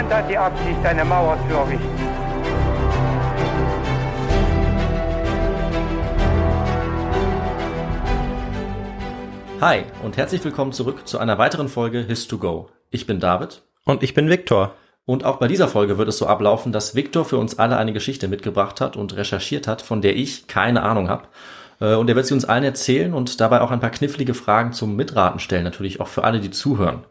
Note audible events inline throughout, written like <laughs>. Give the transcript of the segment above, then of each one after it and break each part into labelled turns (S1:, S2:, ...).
S1: Niemand hat die Absicht, eine Mauer zu errichten.
S2: Hi und herzlich willkommen zurück zu einer weiteren Folge His2Go. Ich bin David
S3: Und ich bin Viktor.
S2: Und auch bei dieser Folge wird es so ablaufen, dass Victor für uns alle eine Geschichte mitgebracht hat und recherchiert hat, von der ich keine Ahnung habe. Äh, Und er wird sie uns allen erzählen und dabei auch ein paar knifflige Fragen zum Mitraten stellen, natürlich auch für alle, die zuhören.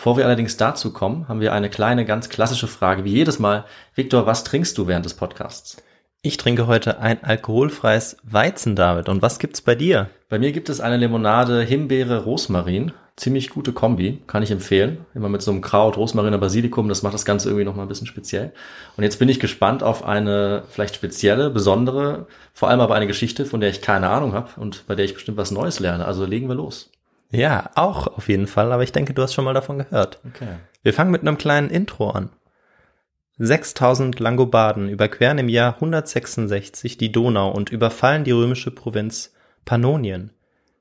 S2: Bevor wir allerdings dazu kommen, haben wir eine kleine, ganz klassische Frage, wie jedes Mal. Victor, was trinkst du während des Podcasts?
S3: Ich trinke heute ein alkoholfreies Weizen, David. Und was gibt's bei dir?
S2: Bei mir gibt es eine Limonade Himbeere Rosmarin. Ziemlich gute Kombi, kann ich empfehlen. Immer mit so einem Kraut, Rosmarin und Basilikum, das macht das Ganze irgendwie nochmal ein bisschen speziell. Und jetzt bin ich gespannt auf eine vielleicht spezielle, besondere, vor allem aber eine Geschichte, von der ich keine Ahnung habe und bei der ich bestimmt was Neues lerne. Also legen wir los.
S3: Ja, auch auf jeden Fall, aber ich denke, du hast schon mal davon gehört.
S2: Okay.
S3: Wir fangen mit einem kleinen Intro an. 6000 Langobarden überqueren im Jahr 166 die Donau und überfallen die römische Provinz Pannonien.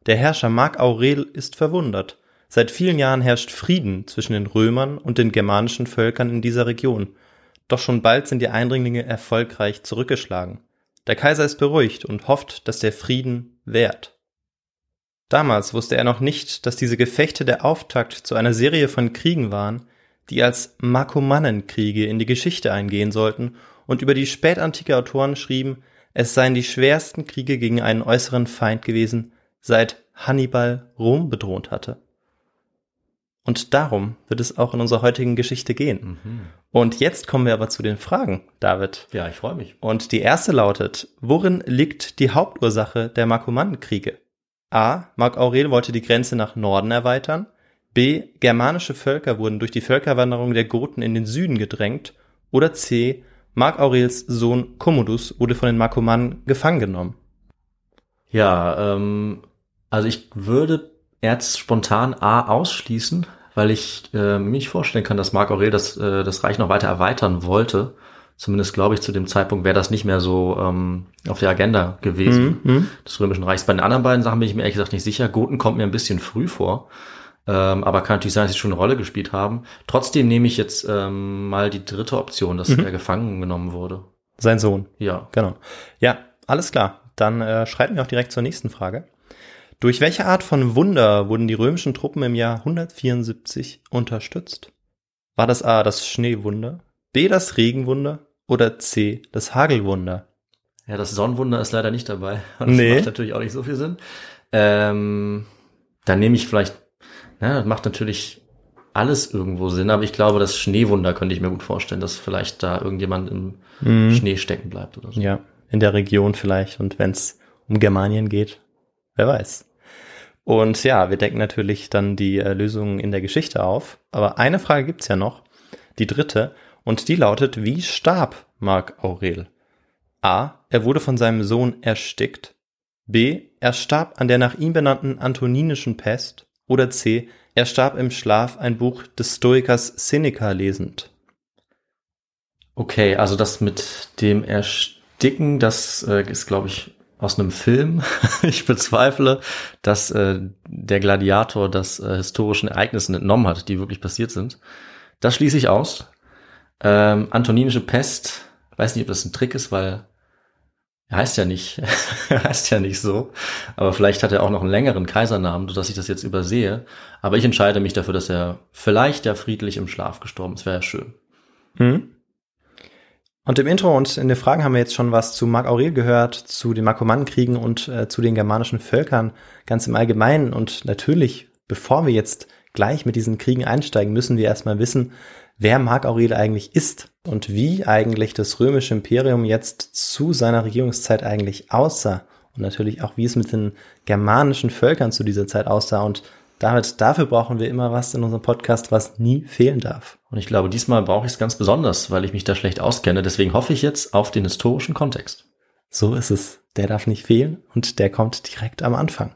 S3: Der Herrscher Mark Aurel ist verwundert. Seit vielen Jahren herrscht Frieden zwischen den Römern und den germanischen Völkern in dieser Region. Doch schon bald sind die Eindringlinge erfolgreich zurückgeschlagen. Der Kaiser ist beruhigt und hofft, dass der Frieden währt. Damals wusste er noch nicht, dass diese Gefechte der Auftakt zu einer Serie von Kriegen waren, die als Markomannenkriege in die Geschichte eingehen sollten und über die spätantike Autoren schrieben, es seien die schwersten Kriege gegen einen äußeren Feind gewesen, seit Hannibal Rom bedroht hatte. Und darum wird es auch in unserer heutigen Geschichte gehen. Und jetzt kommen wir aber zu den Fragen, David.
S2: Ja, ich freue mich.
S3: Und die erste lautet, worin liegt die Hauptursache der Markomannenkriege? A. Mark Aurel wollte die Grenze nach Norden erweitern. B. Germanische Völker wurden durch die Völkerwanderung der Goten in den Süden gedrängt. Oder C. Mark Aurels Sohn Commodus wurde von den Markomannen gefangen genommen.
S2: Ja, ähm, also ich würde jetzt spontan A ausschließen, weil ich äh, mir nicht vorstellen kann, dass Marc Aurel das, äh, das Reich noch weiter erweitern wollte. Zumindest glaube ich, zu dem Zeitpunkt wäre das nicht mehr so ähm, auf der Agenda gewesen
S3: Mhm.
S2: des Römischen Reichs. Bei den anderen beiden Sachen bin ich mir ehrlich gesagt nicht sicher. Goten kommt mir ein bisschen früh vor. Ähm, aber kann natürlich sein, dass sie schon eine Rolle gespielt haben. Trotzdem nehme ich jetzt ähm, mal die dritte Option, dass er gefangen genommen wurde.
S3: Sein Sohn.
S2: Ja.
S3: Genau. Ja, alles klar. Dann äh, schreiten wir auch direkt zur nächsten Frage. Durch welche Art von Wunder wurden die römischen Truppen im Jahr 174 unterstützt? War das A das Schneewunder, B das Regenwunder oder C das Hagelwunder?
S2: Ja, das Sonnenwunder ist leider nicht dabei. Und <laughs> das
S3: Nee.
S2: macht natürlich auch nicht so viel Sinn. Ähm, dann nehme ich vielleicht, na, das macht natürlich alles irgendwo Sinn, aber ich glaube, das Schneewunder könnte ich mir gut vorstellen, dass vielleicht da irgendjemand im Schnee stecken bleibt oder so.
S3: Ja, in der Region vielleicht und wenn es um Germanien geht, wer weiß. Und ja, wir decken natürlich dann die äh, Lösungen in der Geschichte auf. Aber eine Frage gibt's ja noch, die dritte, und die lautet, wie starb Mark Aurel? A. Er wurde von seinem Sohn erstickt. B. Er starb an der nach ihm benannten antoninischen Pest. Oder C. Er starb im Schlaf ein Buch des Stoikers Seneca lesend.
S2: Okay, also das mit dem Ersticken, das äh, ist, glaube ich, aus einem Film. <laughs> ich bezweifle, dass äh, der Gladiator das äh, historischen Ereignissen entnommen hat, die wirklich passiert sind. Das schließe ich aus. Ähm, Antoninische Pest, weiß nicht, ob das ein Trick ist, weil er heißt ja nicht, <laughs> er heißt ja nicht so. Aber vielleicht hat er auch noch einen längeren Kaisernamen, sodass ich das jetzt übersehe. Aber ich entscheide mich dafür, dass er vielleicht ja friedlich im Schlaf gestorben ist. Wäre ja schön.
S3: Mhm. Und im Intro und in den Fragen haben wir jetzt schon was zu Mark Aurel gehört, zu den Markomannenkriegen und äh, zu den germanischen Völkern ganz im Allgemeinen. Und natürlich, bevor wir jetzt gleich mit diesen Kriegen einsteigen, müssen wir erstmal wissen, wer Mark Aurel eigentlich ist und wie eigentlich das römische Imperium jetzt zu seiner Regierungszeit eigentlich aussah. Und natürlich auch, wie es mit den germanischen Völkern zu dieser Zeit aussah. Und David, dafür brauchen wir immer was in unserem Podcast, was nie fehlen darf.
S2: Und ich glaube, diesmal brauche ich es ganz besonders, weil ich mich da schlecht auskenne. Deswegen hoffe ich jetzt auf den historischen Kontext.
S3: So ist es. Der darf nicht fehlen und der kommt direkt am Anfang.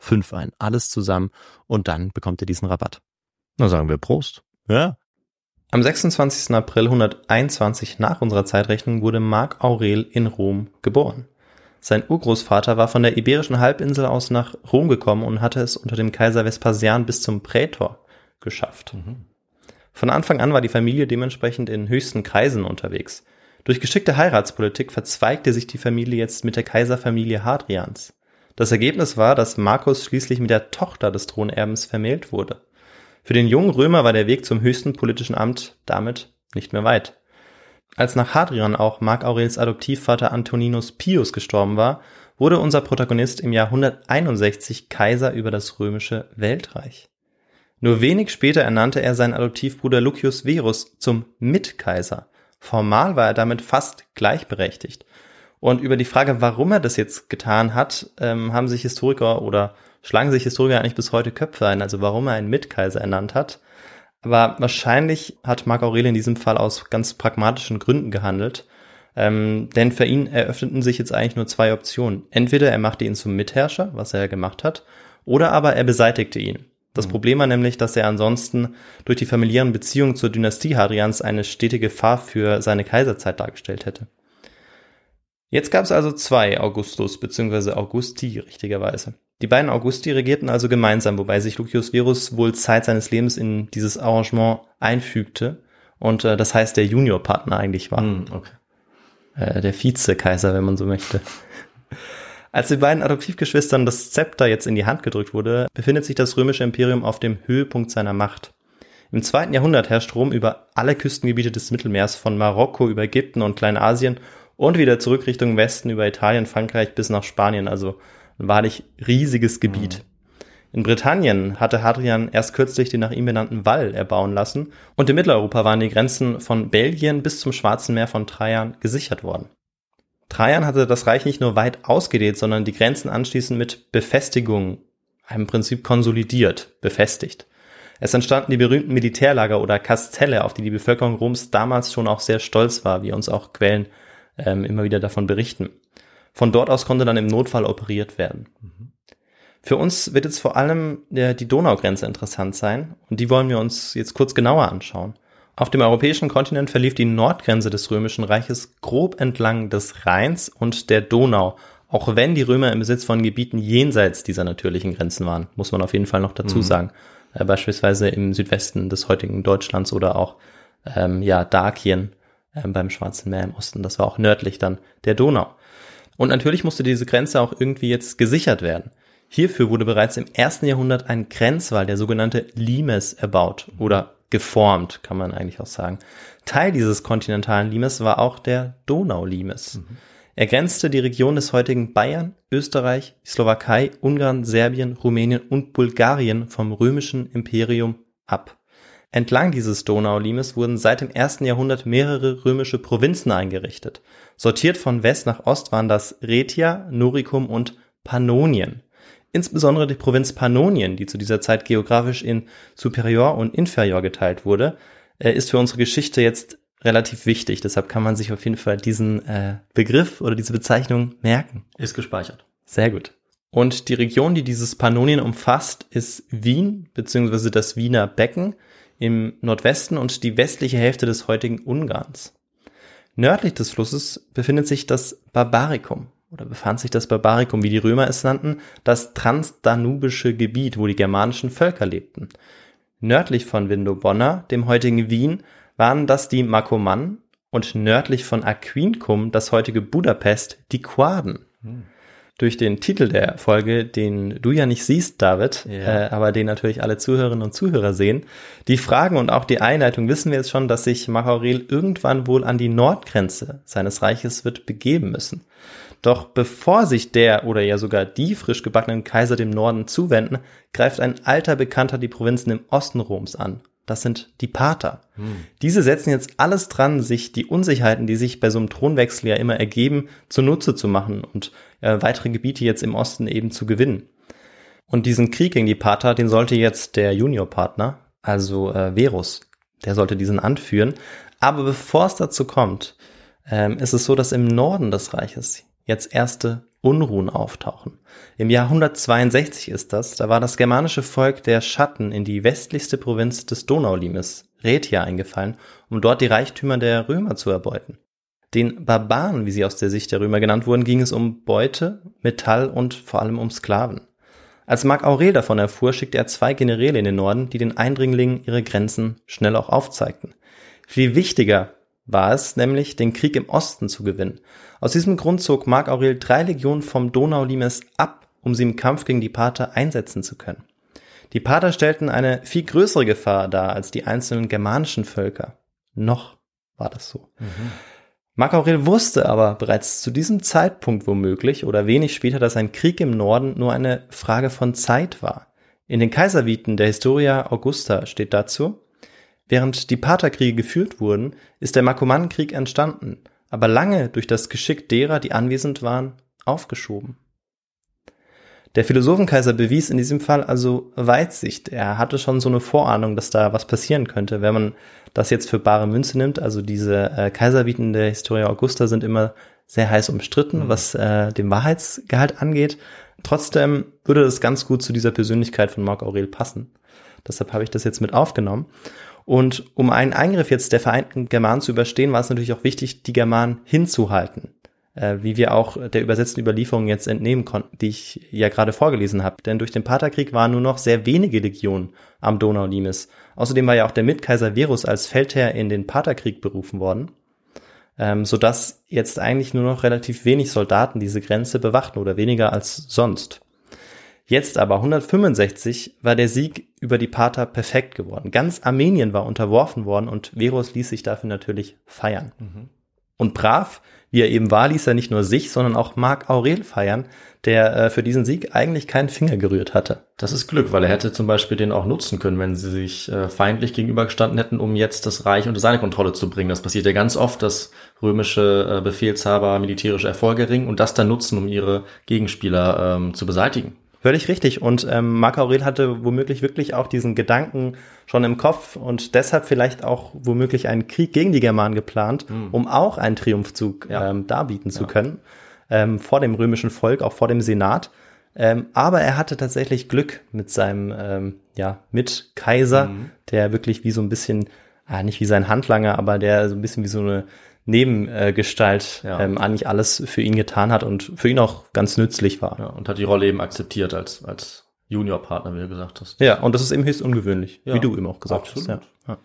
S3: 5 ein. Alles zusammen und dann bekommt ihr diesen Rabatt.
S2: Na sagen wir Prost.
S3: Ja. Am 26. April 121 nach unserer Zeitrechnung wurde Marc Aurel in Rom geboren. Sein Urgroßvater war von der Iberischen Halbinsel aus nach Rom gekommen und hatte es unter dem Kaiser Vespasian bis zum Prätor geschafft. Mhm. Von Anfang an war die Familie dementsprechend in höchsten Kreisen unterwegs. Durch geschickte Heiratspolitik verzweigte sich die Familie jetzt mit der Kaiserfamilie Hadrians. Das Ergebnis war, dass Markus schließlich mit der Tochter des Thronerbens vermählt wurde. Für den jungen Römer war der Weg zum höchsten politischen Amt damit nicht mehr weit. Als nach Hadrian auch Mark Aurels Adoptivvater Antoninus Pius gestorben war, wurde unser Protagonist im Jahr 161 Kaiser über das römische Weltreich. Nur wenig später ernannte er seinen Adoptivbruder Lucius Verus zum Mitkaiser. Formal war er damit fast gleichberechtigt. Und über die Frage, warum er das jetzt getan hat, ähm, haben sich Historiker oder schlagen sich Historiker eigentlich bis heute Köpfe ein, also warum er einen Mitkaiser ernannt hat. Aber wahrscheinlich hat Marc Aurel in diesem Fall aus ganz pragmatischen Gründen gehandelt. Ähm, denn für ihn eröffneten sich jetzt eigentlich nur zwei Optionen. Entweder er machte ihn zum Mitherrscher, was er ja gemacht hat, oder aber er beseitigte ihn. Das mhm. Problem war nämlich, dass er ansonsten durch die familiären Beziehungen zur Dynastie Hadrians eine stete Gefahr für seine Kaiserzeit dargestellt hätte. Jetzt gab es also zwei Augustus bzw. Augusti richtigerweise. Die beiden Augusti regierten also gemeinsam, wobei sich Lucius Verus wohl Zeit seines Lebens in dieses Arrangement einfügte und äh, das heißt der Juniorpartner eigentlich war.
S2: Hm, okay.
S3: Äh, der Vizekaiser, wenn man so möchte. <laughs> Als den beiden Adoptivgeschwistern das Zepter jetzt in die Hand gedrückt wurde, befindet sich das römische Imperium auf dem Höhepunkt seiner Macht. Im zweiten Jahrhundert herrscht Rom über alle Küstengebiete des Mittelmeers, von Marokko über Ägypten und Kleinasien und wieder zurück Richtung Westen über Italien, Frankreich bis nach Spanien, also ein wahrlich riesiges Gebiet. In Britannien hatte Hadrian erst kürzlich den nach ihm benannten Wall erbauen lassen und in Mitteleuropa waren die Grenzen von Belgien bis zum Schwarzen Meer von Trajan gesichert worden. Trajan hatte das Reich nicht nur weit ausgedehnt, sondern die Grenzen anschließend mit Befestigungen, im Prinzip konsolidiert, befestigt. Es entstanden die berühmten Militärlager oder Kastelle, auf die die Bevölkerung Roms damals schon auch sehr stolz war, wie uns auch Quellen ähm, immer wieder davon berichten. Von dort aus konnte dann im Notfall operiert werden. Für uns wird jetzt vor allem äh, die Donaugrenze interessant sein und die wollen wir uns jetzt kurz genauer anschauen. Auf dem europäischen Kontinent verlief die Nordgrenze des Römischen Reiches grob entlang des Rheins und der Donau, auch wenn die Römer im Besitz von Gebieten jenseits dieser natürlichen Grenzen waren, muss man auf jeden Fall noch dazu
S2: Mhm.
S3: sagen. Äh, beispielsweise im Südwesten des heutigen Deutschlands oder auch ähm, ja Dakien beim Schwarzen Meer im Osten. Das war auch nördlich dann der Donau. Und natürlich musste diese Grenze auch irgendwie jetzt gesichert werden. Hierfür wurde bereits im ersten Jahrhundert ein Grenzwall, der sogenannte Limes, erbaut oder geformt, kann man eigentlich auch sagen. Teil dieses kontinentalen Limes war auch der Donaulimes. Er grenzte die Region des heutigen Bayern, Österreich, Slowakei, Ungarn, Serbien, Rumänien und Bulgarien vom römischen Imperium ab. Entlang dieses Donaulimes wurden seit dem ersten Jahrhundert mehrere römische Provinzen eingerichtet. Sortiert von West nach Ost waren das Rhetia, Noricum und Pannonien. Insbesondere die Provinz Pannonien, die zu dieser Zeit geografisch in Superior und Inferior geteilt wurde, äh, ist für unsere Geschichte jetzt relativ wichtig. Deshalb kann man sich auf jeden Fall diesen äh, Begriff oder diese Bezeichnung merken.
S2: Ist gespeichert.
S3: Sehr gut. Und die Region, die dieses Pannonien umfasst, ist Wien bzw. das Wiener Becken im Nordwesten und die westliche Hälfte des heutigen Ungarns. Nördlich des Flusses befindet sich das Barbaricum oder befand sich das Barbaricum, wie die Römer es nannten, das transdanubische Gebiet, wo die germanischen Völker lebten. Nördlich von Vindobona, dem heutigen Wien, waren das die Markomannen und nördlich von Aquincum, das heutige Budapest, die Quaden. Durch den Titel der Folge, den du ja nicht siehst, David,
S2: Ja.
S3: äh, aber den natürlich alle Zuhörerinnen und Zuhörer sehen, die Fragen und auch die Einleitung wissen wir jetzt schon, dass sich Marc Aurel irgendwann wohl an die Nordgrenze seines Reiches wird begeben müssen. Doch bevor sich der oder ja sogar die frisch gebackenen Kaiser dem Norden zuwenden, greift ein alter Bekannter die Provinzen im Osten Roms an. Das sind die Pater. Diese setzen jetzt alles dran, sich die Unsicherheiten, die sich bei so einem Thronwechsel ja immer ergeben, zunutze zu machen und äh, weitere Gebiete jetzt im Osten eben zu gewinnen. Und diesen Krieg gegen die Pater, den sollte jetzt der Juniorpartner, also äh, Verus, der sollte diesen anführen. Aber bevor es dazu kommt, ähm, ist es so, dass im Norden des Reiches jetzt erste Unruhen auftauchen. Im Jahr 162 ist das, da war das germanische Volk der Schatten in die westlichste Provinz des Donaulimes, Rhetia, eingefallen, um dort die Reichtümer der Römer zu erbeuten. Den Barbaren, wie sie aus der Sicht der Römer genannt wurden, ging es um Beute, Metall und vor allem um Sklaven. Als Marc Aurel davon erfuhr, schickte er zwei Generäle in den Norden, die den Eindringlingen ihre Grenzen schnell auch aufzeigten. Viel wichtiger war es nämlich, den Krieg im Osten zu gewinnen. Aus diesem Grund zog Marc Aurel drei Legionen vom Donaulimes ab, um sie im Kampf gegen die Pater einsetzen zu können. Die Pater stellten eine viel größere Gefahr dar als die einzelnen germanischen Völker. Noch war das so. Marc Aurel wusste aber bereits zu diesem Zeitpunkt womöglich oder wenig später, dass ein Krieg im Norden nur eine Frage von Zeit war. In den Kaiserviten der Historia Augusta steht dazu, während die Paterkriege geführt wurden, ist der Markomannenkrieg entstanden, aber lange durch das Geschick derer, die anwesend waren, aufgeschoben. Der Philosophenkaiser bewies in diesem Fall also Weitsicht. Er hatte schon so eine Vorahnung, dass da was passieren könnte. Wenn man das jetzt für bare Münze nimmt, also diese äh, Kaiserviten der Historia Augusta sind immer sehr heiß umstritten, was äh, den Wahrheitsgehalt angeht. Trotzdem würde das ganz gut zu dieser Persönlichkeit von Marc Aurel passen. Deshalb habe ich das jetzt mit aufgenommen. Und um einen Eingriff jetzt der vereinten Germanen zu überstehen, war es natürlich auch wichtig, die Germanen hinzuhalten. äh, wie wir auch der übersetzten Überlieferung jetzt entnehmen konnten, die ich ja gerade vorgelesen habe. Denn durch den Partherkrieg waren nur noch sehr wenige Legionen am Donaulimes. Außerdem war ja auch der Mitkaiser Verus als Feldherr in den Partherkrieg berufen worden, ähm, sodass jetzt eigentlich nur noch relativ wenig Soldaten diese Grenze bewachten oder weniger als sonst. Jetzt aber 165 war der Sieg über die Parther perfekt geworden. Ganz Armenien war unterworfen worden und Verus ließ sich dafür natürlich feiern. Und brav, wie er eben war, ließ er nicht nur sich, sondern auch Marc Aurel feiern, der äh, für diesen Sieg eigentlich keinen Finger gerührt hatte.
S2: Das ist Glück, weil er hätte zum Beispiel den auch nutzen können, wenn sie sich äh, feindlich gegenübergestanden hätten, um jetzt das Reich unter seine Kontrolle zu bringen. Das passiert ja ganz oft, dass römische äh, Befehlshaber militärische Erfolge ringen und das dann nutzen, um ihre Gegenspieler ähm, zu beseitigen.
S3: Völlig richtig. Und ähm, Marc Aurel hatte womöglich wirklich auch diesen Gedanken schon im Kopf und deshalb vielleicht auch womöglich einen Krieg gegen die Germanen geplant, um auch einen Triumphzug
S2: Ja.
S3: ähm, darbieten zu können ähm, vor dem römischen Volk, auch vor dem Senat. Ähm, aber er hatte tatsächlich Glück mit seinem ähm, ja, Mitkaiser, der wirklich wie so ein bisschen, ah, nicht wie sein Handlanger, aber der so ein bisschen wie so eine Nebengestalt
S2: Ja.
S3: ähm, eigentlich alles für ihn getan hat und für ihn auch ganz nützlich war.
S2: Ja, und hat die Rolle eben akzeptiert als, als Juniorpartner, wie du gesagt hast.
S3: Ja, und das ist eben höchst ungewöhnlich,
S2: Ja,
S3: wie du eben auch gesagt
S2: absolut.
S3: hast. Ja. Ja.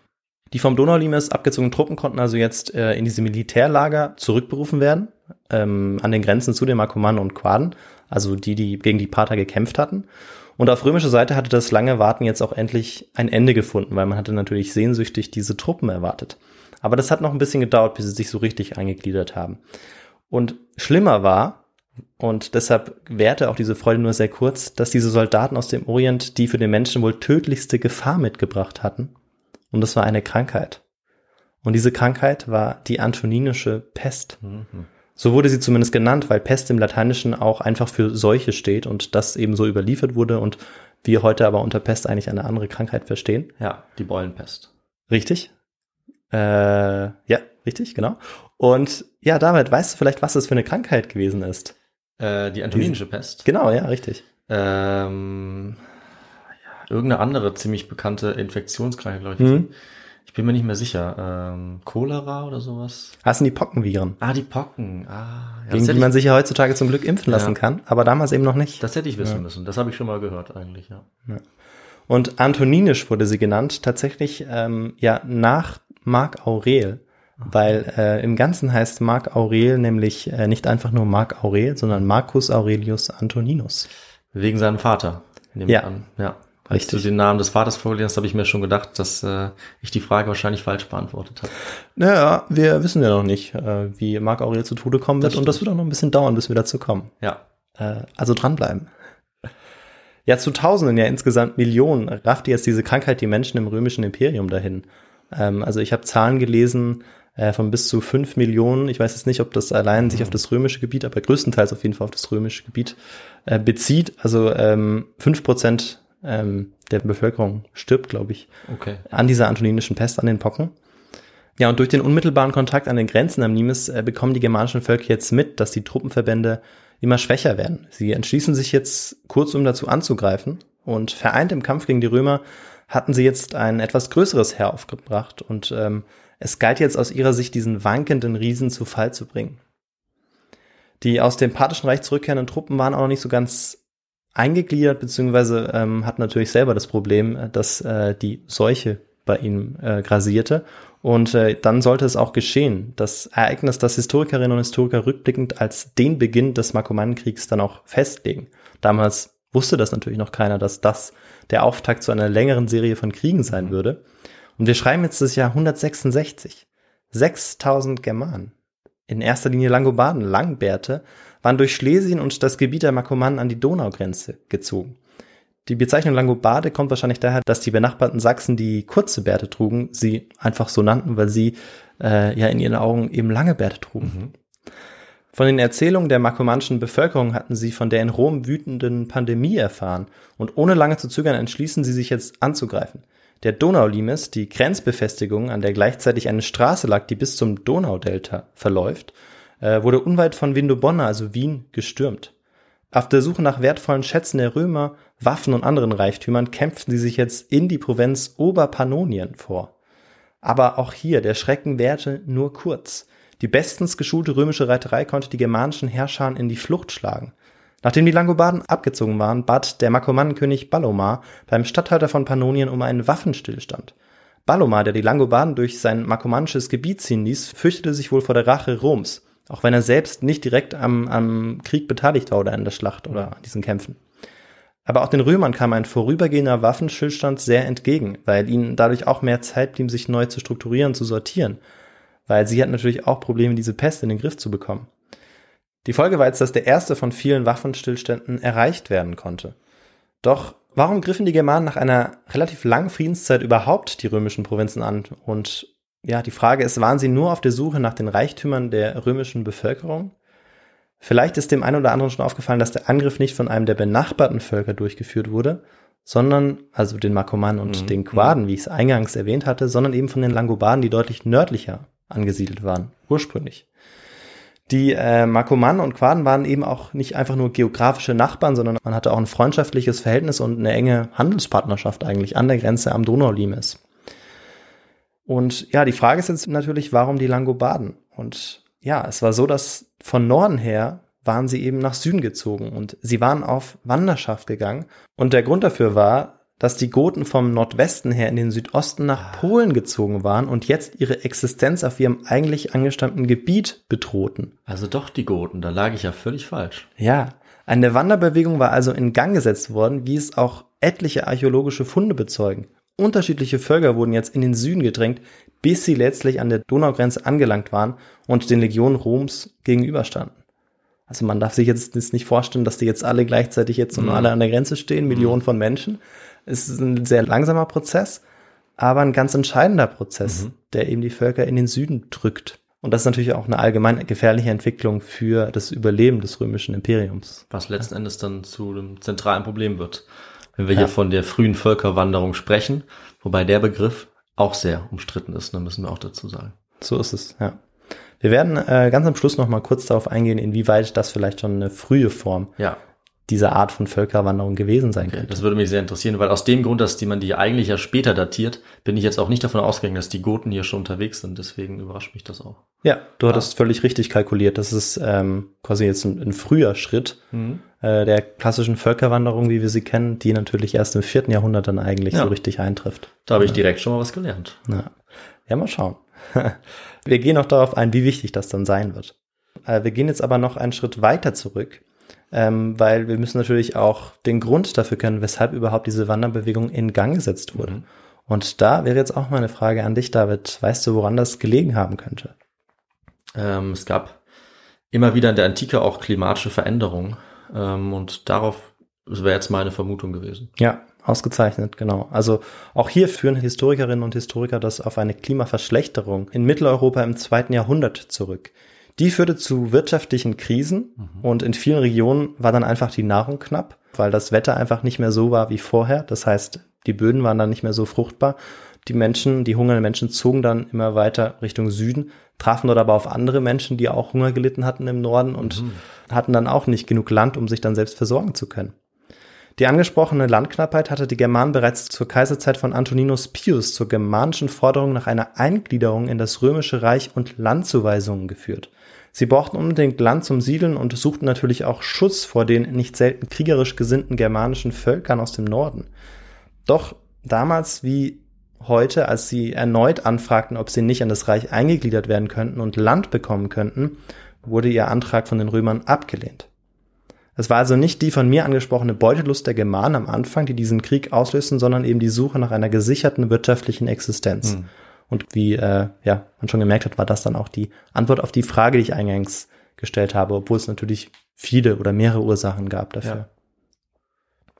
S3: Die vom Donaulimes abgezogenen Truppen konnten also jetzt äh, in diese Militärlager zurückberufen werden, ähm, an den Grenzen zu den Markomannen und Quaden, also die, die gegen die Parther gekämpft hatten. Und auf römischer Seite hatte das lange Warten jetzt auch endlich ein Ende gefunden, weil man hatte natürlich sehnsüchtig diese Truppen erwartet. Aber das hat noch ein bisschen gedauert, bis sie sich so richtig eingegliedert haben. Und schlimmer war, und deshalb währte auch diese Freude nur sehr kurz, dass diese Soldaten aus dem Orient die für den Menschen wohl tödlichste Gefahr mitgebracht hatten. Und das war eine Krankheit. Und diese Krankheit war die antoninische Pest. So wurde sie zumindest genannt, weil Pest im Lateinischen auch einfach für Seuche steht und das eben so überliefert wurde und wir heute aber unter Pest eigentlich eine andere Krankheit verstehen.
S2: Ja, die Beulenpest.
S3: Richtig? Äh, ja, richtig, genau. Und ja, David, weißt du vielleicht, was das für eine Krankheit gewesen ist?
S2: Äh, die antoninische Pest.
S3: Genau, ja, richtig.
S2: Ähm, ja, irgendeine andere ziemlich bekannte Infektionskrankheit, glaube ich.
S3: Mhm.
S2: Ich bin mir nicht mehr sicher. Ähm, Cholera oder sowas?
S3: Das sind die Pockenviren,
S2: Ah, die Pocken. Ah, ja,
S3: gegen die man
S2: ich,
S3: sich ja heutzutage zum Glück impfen lassen
S2: Ja.
S3: kann, aber damals eben noch nicht.
S2: das hätte ich wissen müssen. Das habe ich schon mal gehört eigentlich, ja.
S3: Und antoninisch wurde sie genannt, tatsächlich ähm, ja nach Marc Aurel, weil äh, im Ganzen heißt Marc Aurel nämlich äh, nicht einfach nur Marc Aurel, sondern Marcus Aurelius Antoninus.
S2: Wegen seinem Vater. nehme
S3: Ja.
S2: ich an. Ja. Als
S3: Richtig.
S2: du den Namen des Vaters vorgelesen hast, habe ich mir schon gedacht, dass äh, ich die Frage wahrscheinlich falsch beantwortet habe.
S3: Naja, wir wissen ja noch nicht, äh, wie Marc Aurel zu Tode kommen wird
S2: Das
S3: und das wird auch noch ein bisschen dauern, bis wir dazu kommen.
S2: Ja.
S3: Äh, also dranbleiben. Ja, zu Tausenden, ja insgesamt Millionen raffte jetzt diese Krankheit die Menschen im römischen Imperium dahin. Ähm, also ich habe Zahlen gelesen äh, von bis zu fünf Millionen. Ich weiß jetzt nicht, ob das allein sich auf das römische Gebiet, aber größtenteils auf jeden Fall auf das römische Gebiet äh, bezieht. Also ähm, fünf Prozent ähm, der Bevölkerung stirbt, glaube ich,
S2: Okay.
S3: an dieser antoninischen Pest, an den Pocken. Ja, und durch den unmittelbaren Kontakt an den Grenzen am Limes äh, bekommen die germanischen Völker jetzt mit, dass die Truppenverbände immer schwächer werden. Sie entschließen sich jetzt kurzum dazu anzugreifen und vereint im Kampf gegen die Römer hatten sie jetzt ein etwas größeres Heer aufgebracht und ähm, es galt jetzt aus ihrer Sicht, diesen wankenden Riesen zu Fall zu bringen. Die aus dem parthischen Reich zurückkehrenden Truppen waren auch noch nicht so ganz eingegliedert, beziehungsweise ähm, hatten natürlich selber das Problem, äh, dass äh, die Seuche bei ihnen äh, grasierte. Und äh, dann sollte es auch geschehen. Das Ereignis, das Historikerinnen und Historiker rückblickend als den Beginn des Markomannenkriegs dann auch festlegen. Damals wusste das natürlich noch keiner, dass das der Auftakt zu einer längeren Serie von Kriegen sein würde. Und wir schreiben jetzt das Jahr 166. 6000 Germanen, in erster Linie Langobarden, Langbärte, waren durch Schlesien und das Gebiet der Markomannen an die Donaugrenze gezogen. Die Bezeichnung Langobarde kommt wahrscheinlich daher, dass die benachbarten Sachsen, die kurze Bärte trugen, sie einfach so nannten, weil sie äh, ja in ihren Augen eben lange Bärte trugen. Von den Erzählungen der markomanischen Bevölkerung hatten sie von der in Rom wütenden Pandemie erfahren und ohne lange zu zögern entschließen sie sich jetzt anzugreifen. Der Donaulimes, die Grenzbefestigung, an der gleichzeitig eine Straße lag, die bis zum Donaudelta verläuft, äh, wurde unweit von Vindobona, also Wien, gestürmt. Auf der Suche nach wertvollen Schätzen der Römer, Waffen und anderen Reichtümern kämpften sie sich jetzt in die Provinz Oberpannonien vor. Aber auch hier, der Schrecken währte nur kurz. Die bestens geschulte römische Reiterei konnte die germanischen Herrscher in die Flucht schlagen. Nachdem die Langobarden abgezogen waren, bat der Markomannenkönig Ballomar beim Statthalter von Pannonien um einen Waffenstillstand. Ballomar, der die Langobarden durch sein markomannisches Gebiet ziehen ließ, fürchtete sich wohl vor der Rache Roms, auch wenn er selbst nicht direkt am, am Krieg beteiligt war oder an der Schlacht oder an diesen Kämpfen. Aber auch den Römern kam ein vorübergehender Waffenstillstand sehr entgegen, weil ihnen dadurch auch mehr Zeit blieb, sich neu zu strukturieren, zu sortieren. Weil sie hatten natürlich auch Probleme, diese Pest in den Griff zu bekommen. Die Folge war jetzt, dass der erste von vielen Waffenstillständen erreicht werden konnte. Doch warum griffen die Germanen nach einer relativ langen Friedenszeit überhaupt die römischen Provinzen an? Und ja, die Frage ist, waren sie nur auf der Suche nach den Reichtümern der römischen Bevölkerung? Vielleicht ist dem einen oder anderen schon aufgefallen, dass der Angriff nicht von einem der benachbarten Völker durchgeführt wurde, sondern, also den Markomannen und
S2: Mhm.
S3: den Quaden, wie ich es eingangs erwähnt hatte, sondern eben von den Langobarden, die deutlich nördlicher angesiedelt waren, ursprünglich. Die äh, Markomannen und Quaden waren eben auch nicht einfach nur geografische Nachbarn, sondern man hatte auch ein freundschaftliches Verhältnis und eine enge Handelspartnerschaft eigentlich an der Grenze am Donaulimes. Und ja, die Frage ist jetzt natürlich, warum die Langobarden? Und ja, es war so, dass von Norden her waren sie eben nach Süden gezogen und sie waren auf Wanderschaft gegangen. Und der Grund dafür war, dass die Goten vom Nordwesten her in den Südosten nach Polen gezogen waren und jetzt ihre Existenz auf ihrem eigentlich angestammten Gebiet bedrohten.
S2: Also doch die Goten, da lag ich ja völlig falsch.
S3: Ja, eine Wanderbewegung war also in Gang gesetzt worden, wie es auch etliche archäologische Funde bezeugen. Unterschiedliche Völker wurden jetzt in den Süden gedrängt, bis sie letztlich an der Donaugrenze angelangt waren und den Legionen Roms gegenüberstanden. Also man darf sich jetzt nicht vorstellen, dass die jetzt alle gleichzeitig jetzt und
S2: Mhm.
S3: alle an der Grenze stehen, Millionen von Menschen. Es ist ein sehr langsamer Prozess, aber ein ganz entscheidender Prozess,
S2: Mhm.
S3: der eben die Völker in den Süden drückt. Und das ist natürlich auch eine allgemein gefährliche Entwicklung für das Überleben des römischen Imperiums.
S2: Was letzten Endes dann zu einem zentralen Problem wird. Wenn wir
S3: Ja.
S2: hier von der frühen Völkerwanderung sprechen, wobei der Begriff auch sehr umstritten ist, dann müssen wir auch dazu sagen.
S3: So ist es, ja. Wir werden äh, ganz am Schluss noch mal kurz darauf eingehen, inwieweit das vielleicht schon eine frühe Form
S2: Ja,
S3: dieser Art von Völkerwanderung gewesen sein
S2: okay.
S3: könnte.
S2: das würde mich sehr interessieren, weil aus dem Grund, dass die man die eigentlich ja später datiert, bin ich jetzt auch nicht davon ausgegangen, dass die Goten hier schon unterwegs sind. Deswegen überrascht mich das auch.
S3: Ja, du hattest völlig richtig kalkuliert. Das ist ähm, quasi jetzt ein, ein früher Schritt äh, der klassischen Völkerwanderung, wie wir sie kennen, die natürlich erst im vierten Jahrhundert dann eigentlich
S2: Ja.
S3: so richtig eintrifft.
S2: Da habe ich direkt schon mal was gelernt.
S3: Ja, ja mal schauen. <laughs> wir gehen noch darauf ein, wie wichtig das dann sein wird. Äh, wir gehen jetzt aber noch einen Schritt weiter zurück, ähm, weil wir müssen natürlich auch den Grund dafür kennen, weshalb überhaupt diese Wanderbewegung in Gang gesetzt wurde. Und da wäre jetzt auch meine Frage an dich, David. Weißt du, woran das gelegen haben könnte?
S2: Ähm, es gab immer wieder in der Antike auch klimatische Veränderungen. Ähm, und darauf wäre jetzt meine Vermutung gewesen.
S3: Ja, ausgezeichnet, genau. Also auch hier führen Historikerinnen und Historiker das auf eine Klimaverschlechterung in Mitteleuropa im zweiten Jahrhundert zurück. Die führte zu wirtschaftlichen Krisen und in vielen Regionen war dann einfach die Nahrung knapp, weil das Wetter einfach nicht mehr so war wie vorher. Das heißt, die Böden waren dann nicht mehr so fruchtbar. Die Menschen, die hungernden Menschen zogen dann immer weiter Richtung Süden, trafen dort aber auf andere Menschen, die auch Hunger gelitten hatten im Norden und hatten dann auch nicht genug Land, um sich dann selbst versorgen zu können. Die angesprochene Landknappheit hatte die Germanen bereits zur Kaiserzeit von Antoninus Pius zur germanischen Forderung nach einer Eingliederung in das römische Reich und Landzuweisungen geführt. Sie brauchten unbedingt Land zum Siedeln und suchten natürlich auch Schutz vor den nicht selten kriegerisch gesinnten germanischen Völkern aus dem Norden. Doch damals wie heute, als sie erneut anfragten, ob sie nicht an das Reich eingegliedert werden könnten und Land bekommen könnten, wurde ihr Antrag von den Römern abgelehnt. Es war also nicht die von mir angesprochene Beutelust der Germanen am Anfang, die diesen Krieg auslösten, sondern eben die Suche nach einer gesicherten wirtschaftlichen Existenz. Und wie äh, ja, man schon gemerkt hat, war das dann auch die Antwort auf die Frage, die ich eingangs gestellt habe, obwohl es natürlich viele oder mehrere Ursachen gab dafür.
S2: Ja.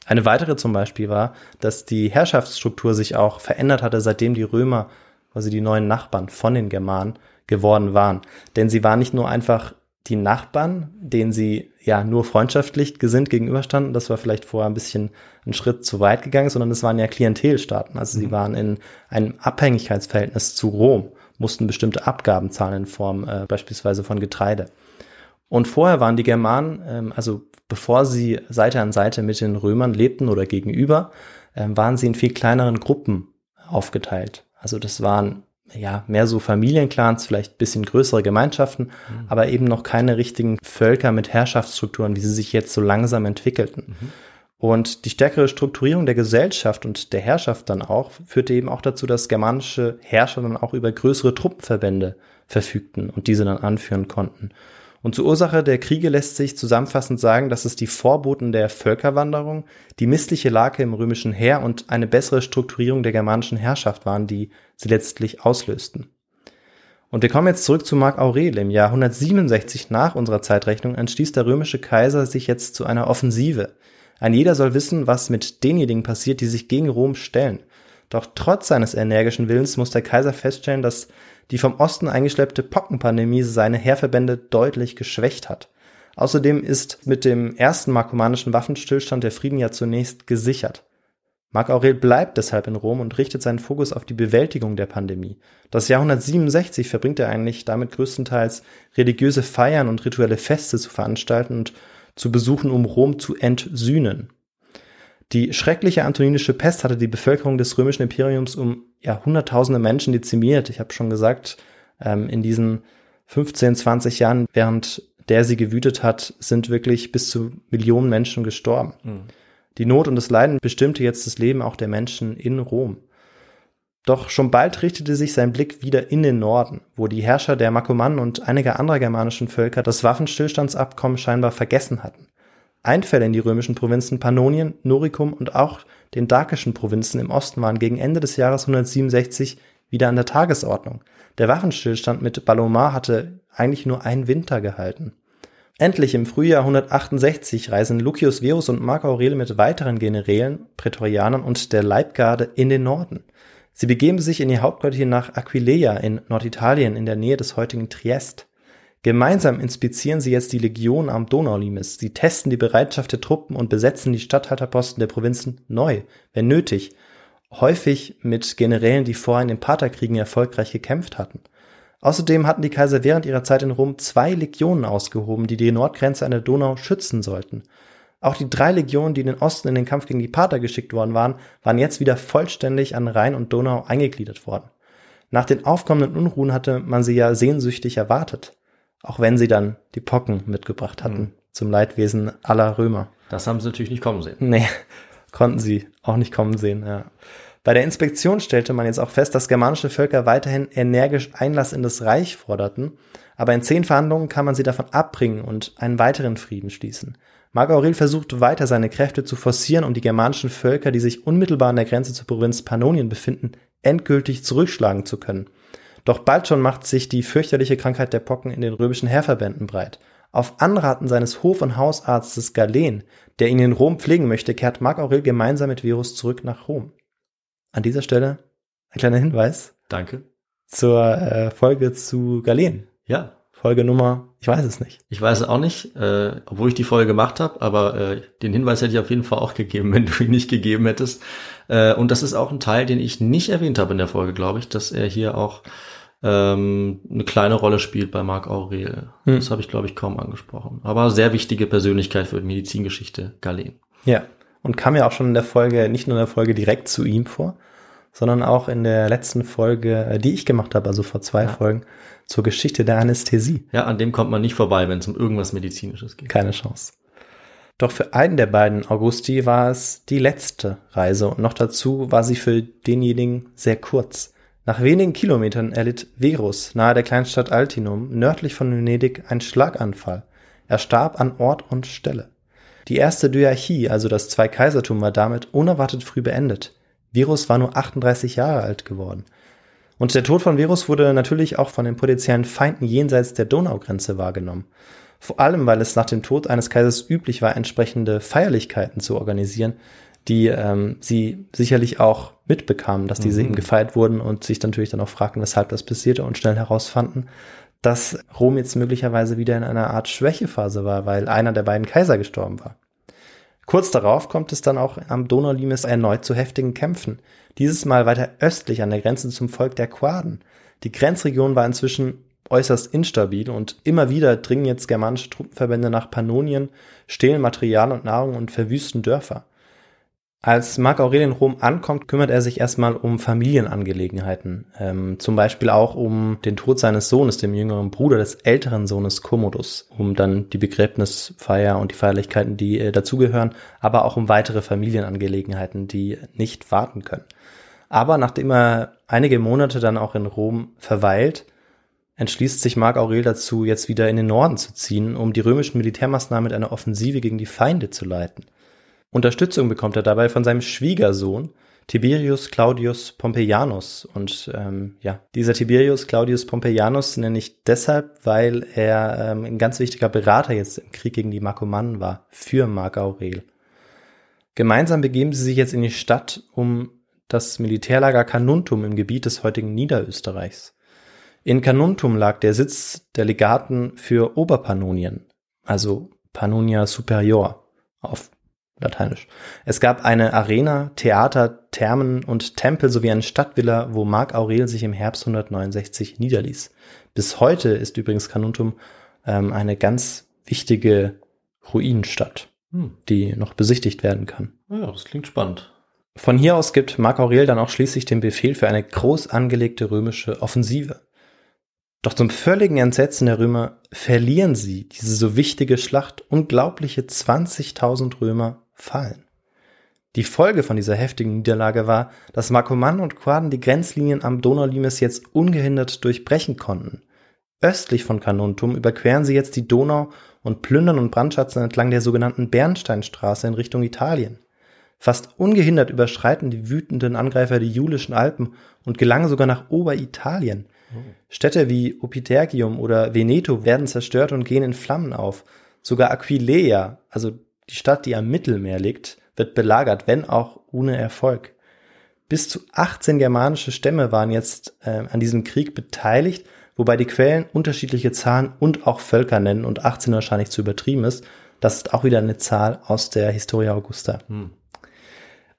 S3: Eine weitere zum Beispiel war, dass die Herrschaftsstruktur sich auch verändert hatte, seitdem die Römer, also die neuen Nachbarn von den Germanen, geworden waren. Denn sie waren nicht nur einfach die Nachbarn, denen sie ja nur freundschaftlich gesinnt gegenüberstanden, das war vielleicht vorher ein bisschen ein Schritt zu weit gegangen, sondern es waren ja Klientelstaaten. Also sie waren in einem Abhängigkeitsverhältnis zu Rom, mussten bestimmte Abgaben zahlen in Form äh, beispielsweise von Getreide. Und vorher waren die Germanen, ähm, also bevor sie Seite an Seite mit den Römern lebten oder gegenüber, ähm, waren sie in viel kleineren Gruppen aufgeteilt. Also das waren ja, mehr so Familienclans, vielleicht bisschen größere Gemeinschaften, aber eben noch keine richtigen Völker mit Herrschaftsstrukturen, wie sie sich jetzt so langsam entwickelten. Und die stärkere Strukturierung der Gesellschaft und der Herrschaft dann auch führte eben auch dazu, dass germanische Herrscher dann auch über größere Truppenverbände verfügten und diese dann anführen konnten. Und zur Ursache der Kriege lässt sich zusammenfassend sagen, dass es die Vorboten der Völkerwanderung, die missliche Lage im römischen Heer und eine bessere Strukturierung der germanischen Herrschaft waren, die sie letztlich auslösten. Und wir kommen jetzt zurück zu Mark Aurel. Im Jahr 167 nach unserer Zeitrechnung entschließt der römische Kaiser sich jetzt zu einer Offensive. Ein jeder soll wissen, was mit denjenigen passiert, die sich gegen Rom stellen. Doch trotz seines energischen Willens muss der Kaiser feststellen, dass die vom Osten eingeschleppte Pockenpandemie seine Heerverbände deutlich geschwächt hat. Außerdem ist mit dem ersten markomanischen Waffenstillstand der Frieden ja zunächst gesichert. Mark Aurel bleibt deshalb in Rom und richtet seinen Fokus auf die Bewältigung der Pandemie. Das Jahr 167 verbringt er eigentlich damit größtenteils religiöse Feiern und rituelle Feste zu veranstalten und zu besuchen, um Rom zu entsühnen. Die schreckliche antoninische Pest hatte die Bevölkerung des römischen Imperiums um ja, hunderttausende Menschen dezimiert. Ich habe schon gesagt, ähm, in diesen 15, 20 Jahren, während der sie gewütet hat, sind wirklich bis zu Millionen Menschen gestorben.
S2: Mhm.
S3: Die Not und das Leiden bestimmte jetzt das Leben auch der Menschen in Rom. Doch schon bald richtete sich sein Blick wieder in den Norden, wo die Herrscher der Markomannen und einiger anderer germanischen Völker das Waffenstillstandsabkommen scheinbar vergessen hatten. Einfälle in die römischen Provinzen Pannonien, Noricum und auch den dakischen Provinzen im Osten waren gegen Ende des Jahres 167 wieder an der Tagesordnung. Der Waffenstillstand mit Balomar hatte eigentlich nur einen Winter gehalten. Endlich im Frühjahr 168 reisen Lucius Verus und Marc Aurel mit weiteren Generälen, Prätorianern und der Leibgarde in den Norden. Sie begeben sich in ihr Hauptquartier nach Aquileia in Norditalien in der Nähe des heutigen Triest. Gemeinsam inspizieren sie jetzt die Legion am Donaulimes. Sie testen die Bereitschaft der Truppen und besetzen die Statthalterposten der Provinzen neu, wenn nötig. Häufig mit Generälen, die vorher in den Partherkriegen erfolgreich gekämpft hatten. Außerdem hatten die Kaiser während ihrer Zeit in Rom zwei Legionen ausgehoben, die die Nordgrenze an der Donau schützen sollten. Auch die drei Legionen, die in den Osten in den Kampf gegen die Parther geschickt worden waren, waren jetzt wieder vollständig an Rhein und Donau eingegliedert worden. Nach den aufkommenden Unruhen hatte man sie ja sehnsüchtig erwartet. Auch wenn sie dann die Pocken mitgebracht hatten,
S2: Mhm.
S3: zum Leidwesen aller Römer.
S2: Das haben sie natürlich nicht kommen sehen.
S3: Nee, <laughs> konnten sie auch nicht kommen sehen, ja. Bei der Inspektion stellte man jetzt auch fest, dass germanische Völker weiterhin energisch Einlass in das Reich forderten, aber in zehn Verhandlungen kann man sie davon abbringen und einen weiteren Frieden schließen. Marc Aurel versucht weiter seine Kräfte zu forcieren, um die germanischen Völker, die sich unmittelbar an der Grenze zur Provinz Pannonien befinden, endgültig zurückschlagen zu können. Doch bald schon macht sich die fürchterliche Krankheit der Pocken in den römischen Heerverbänden breit. Auf Anraten seines Hof- und Hausarztes Galen, der ihn in Rom pflegen möchte, kehrt Marc Aurel gemeinsam mit Verus zurück nach Rom. An dieser Stelle ein kleiner Hinweis
S2: Danke.
S3: zur äh, Folge zu Galen.
S2: Ja,
S3: Folge Nummer, ich weiß es nicht.
S2: ich weiß es auch nicht, äh, obwohl ich die Folge gemacht habe, aber äh, den Hinweis hätte ich auf jeden Fall auch gegeben, <laughs> wenn du ihn nicht gegeben hättest. Äh, und das ist auch ein Teil, den ich nicht erwähnt habe in der Folge, glaube ich, dass er hier auch ähm, eine kleine Rolle spielt bei Marc Aurel.
S3: Hm.
S2: Das habe ich, glaube ich, kaum angesprochen. Aber sehr wichtige Persönlichkeit für die Medizingeschichte Galen.
S3: Ja. Und kam ja auch schon in der Folge, nicht nur in der Folge direkt zu ihm vor, sondern auch in der letzten Folge, äh, die ich gemacht habe, also vor zwei
S2: Ja.
S3: Folgen, zur Geschichte der Anästhesie.
S2: Ja, an dem kommt man nicht vorbei, wenn es um irgendwas Medizinisches geht.
S3: Keine Chance. Doch für einen der beiden Augusti war es die letzte Reise und noch dazu war sie für denjenigen sehr kurz. Nach wenigen Kilometern erlitt Verus nahe der Kleinstadt Altinum nördlich von Venedig einen Schlaganfall. Er starb an Ort und Stelle. Die erste Dyarchie, also das Zweikaisertum, war damit unerwartet früh beendet. Verus war nur 38 Jahre alt geworden. Und der Tod von Verus wurde natürlich auch von den potenziellen Feinden jenseits der Donaugrenze wahrgenommen. Vor allem, weil es nach dem Tod eines Kaisers üblich war, entsprechende Feierlichkeiten zu organisieren, die ähm, sie sicherlich auch mitbekamen, dass diese
S2: Mhm.
S3: eben gefeiert wurden und sich dann natürlich dann auch fragten, weshalb das passierte und schnell herausfanden, dass Rom jetzt möglicherweise wieder in einer Art Schwächephase war, weil einer der beiden Kaiser gestorben war. Kurz darauf kommt es dann auch am Donaulimes erneut zu heftigen Kämpfen. Dieses Mal weiter östlich an der Grenze zum Volk der Quaden. Die Grenzregion war inzwischen äußerst instabil und immer wieder dringen jetzt germanische Truppenverbände nach Pannonien, stehlen Material und Nahrung und verwüsten Dörfer. Als Marc Aurel in Rom ankommt, kümmert er sich erstmal um Familienangelegenheiten. Ähm, zum Beispiel auch um den Tod seines Sohnes, dem jüngeren Bruder des älteren Sohnes Commodus, um dann die Begräbnisfeier und die Feierlichkeiten, die äh, dazugehören, aber auch um weitere Familienangelegenheiten, die nicht warten können. Aber nachdem er einige Monate dann auch in Rom verweilt, entschließt sich Marc Aurel dazu, jetzt wieder in den Norden zu ziehen, um die römischen Militärmaßnahmen mit einer Offensive gegen die Feinde zu leiten. Unterstützung bekommt er dabei von seinem Schwiegersohn Tiberius Claudius Pompeianus. Und ähm, ja, dieser Tiberius Claudius Pompeianus nenne ich deshalb, weil er ähm, ein ganz wichtiger Berater jetzt im Krieg gegen die Markomannen war, für Marc Aurel. Gemeinsam begeben sie sich jetzt in die Stadt, um das Militärlager Carnuntum im Gebiet des heutigen Niederösterreichs. In Carnuntum lag der Sitz der Legaten für Oberpannonien, also Pannonia Superior auf Lateinisch. Es gab eine Arena, Theater, Thermen und Tempel sowie eine Stadtvilla, wo Marc Aurel sich im Herbst 169 niederließ. Bis heute ist übrigens Carnuntum ähm, eine ganz wichtige Ruinenstadt,
S2: Hm.
S3: die noch besichtigt werden kann.
S2: Ja, das klingt spannend.
S3: Von hier aus gibt Marc Aurel dann auch schließlich den Befehl für eine groß angelegte römische Offensive. Doch zum völligen Entsetzen der Römer verlieren sie diese so wichtige Schlacht. Unglaubliche 20.000 Römer fallen. Die Folge von dieser heftigen Niederlage war, dass Markomannen und Quaden die Grenzlinien am Donaulimes jetzt ungehindert durchbrechen konnten. Östlich von Carnuntum überqueren sie jetzt die Donau und plündern und brandschatzen entlang der sogenannten Bernsteinstraße in Richtung Italien. Fast ungehindert überschreiten die wütenden Angreifer die Julischen Alpen und gelangen sogar nach Oberitalien. Städte wie Opitergium oder Veneto werden zerstört und gehen in Flammen auf. Sogar Aquileia, also die Stadt, die am Mittelmeer liegt, wird belagert, wenn auch ohne Erfolg. Bis zu 18 germanische Stämme waren jetzt äh, an diesem Krieg beteiligt, wobei die Quellen unterschiedliche Zahlen und auch Völker nennen und 18 wahrscheinlich zu übertrieben ist. Das ist auch wieder eine Zahl aus der Historia Augusta.
S2: Hm.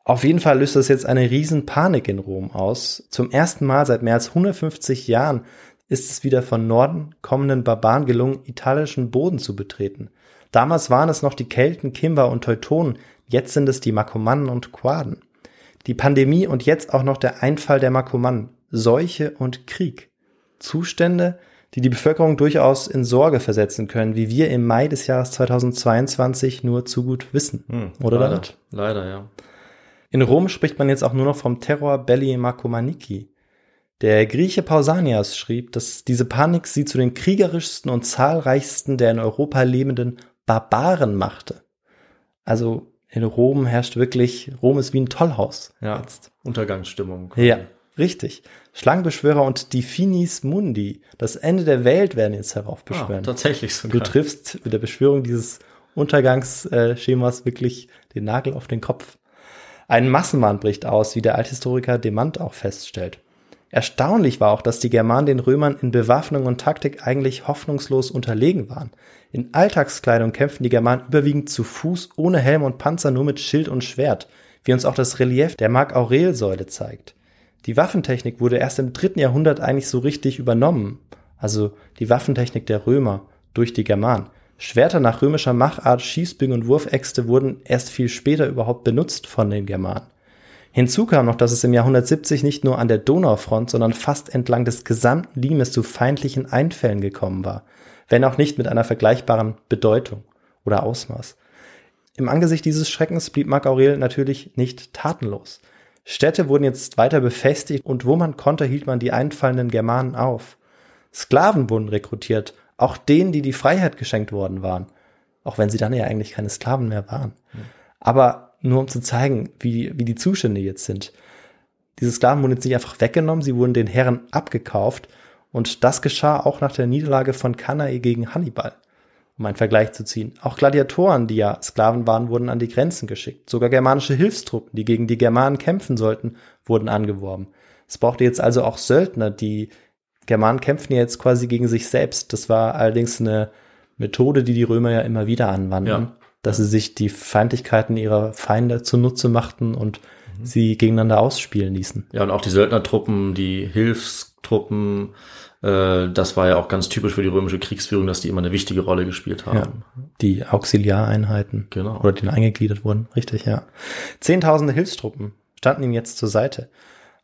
S3: Auf jeden Fall löst das jetzt eine riesen Panik in Rom aus. Zum ersten Mal seit mehr als 150 Jahren ist es wieder von Norden kommenden Barbaren gelungen, italischen Boden zu betreten. Damals waren es noch die Kelten, Kimber und Teutonen, jetzt sind es die Markomannen und Quaden. Die Pandemie und jetzt auch noch der Einfall der Markomannen, Seuche und Krieg. Zustände, die die Bevölkerung durchaus in Sorge versetzen können, wie wir im Mai des Jahres 2022 nur zu gut wissen.
S2: Hm.
S3: Oder
S2: leider,
S3: David?
S2: leider, ja.
S3: In Rom spricht man jetzt auch nur noch vom Terror belli Marcomaniki. Der Grieche Pausanias schrieb, dass diese Panik sie zu den kriegerischsten und zahlreichsten der in Europa lebenden Barbaren machte. Also in Rom herrscht wirklich, Rom ist wie ein Tollhaus.
S2: Ja,
S3: Jetzt.
S2: Untergangsstimmung. quasi.
S3: Ja, richtig. Schlangenbeschwörer und die Finis Mundi, das Ende der Welt werden jetzt
S2: Ah,
S3: heraufbeschwören.
S2: tatsächlich
S3: du
S2: sogar.
S3: triffst mit der Beschwörung dieses Untergangsschemas wirklich den Nagel auf den Kopf. Ein Massenwahn bricht aus, wie der Althistoriker Demant auch feststellt. Erstaunlich war auch, dass die Germanen den Römern in Bewaffnung und Taktik eigentlich hoffnungslos unterlegen waren. In Alltagskleidung kämpften die Germanen überwiegend zu Fuß, ohne Helm und Panzer, nur mit Schild und Schwert, wie uns auch das Relief der Mark-Aurel-Säule zeigt. Die Waffentechnik wurde erst im dritten Jahrhundert eigentlich so richtig übernommen, also die Waffentechnik der Römer durch die Germanen. Schwerter nach römischer Machart, Schießbögen und Wurfäxte wurden erst viel später überhaupt benutzt von den Germanen. Hinzu kam noch, dass es im Jahr 170 nicht nur an der Donaufront, sondern fast entlang des gesamten Limes zu feindlichen Einfällen gekommen war, wenn auch nicht mit einer vergleichbaren Bedeutung oder Ausmaß. Im Angesicht dieses Schreckens blieb Marc Aurel natürlich nicht tatenlos. Städte wurden jetzt weiter befestigt und wo man konnte, hielt man die einfallenden Germanen auf. Sklaven wurden rekrutiert, auch denen, die die Freiheit geschenkt worden waren, auch wenn sie dann ja eigentlich keine Sklaven mehr waren. Aber nur um zu zeigen, wie, wie die Zustände jetzt sind. Diese Sklaven wurden jetzt nicht einfach weggenommen, sie wurden den Herren abgekauft und das geschah auch nach der Niederlage von Cannae gegen Hannibal, um einen Vergleich zu ziehen. Auch Gladiatoren, die ja Sklaven waren, wurden an die Grenzen geschickt. Sogar germanische Hilfstruppen, die gegen die Germanen kämpfen sollten, wurden angeworben. Es brauchte jetzt also auch Söldner, die Germanen kämpfen ja jetzt quasi gegen sich selbst. Das war allerdings eine Methode, die die Römer ja immer wieder anwandten,
S2: Ja.
S3: dass sie sich die Feindlichkeiten ihrer Feinde zunutze machten und sie gegeneinander ausspielen ließen.
S2: Ja, und auch die Söldnertruppen, die Hilfstruppen, äh, das war ja auch ganz typisch für die römische Kriegsführung, dass die immer eine wichtige Rolle gespielt haben.
S3: Ja, die Auxiliareinheiten.
S2: Genau.
S3: Oder die eingegliedert wurden. Richtig, ja. Zehntausende Hilfstruppen standen ihm jetzt zur Seite.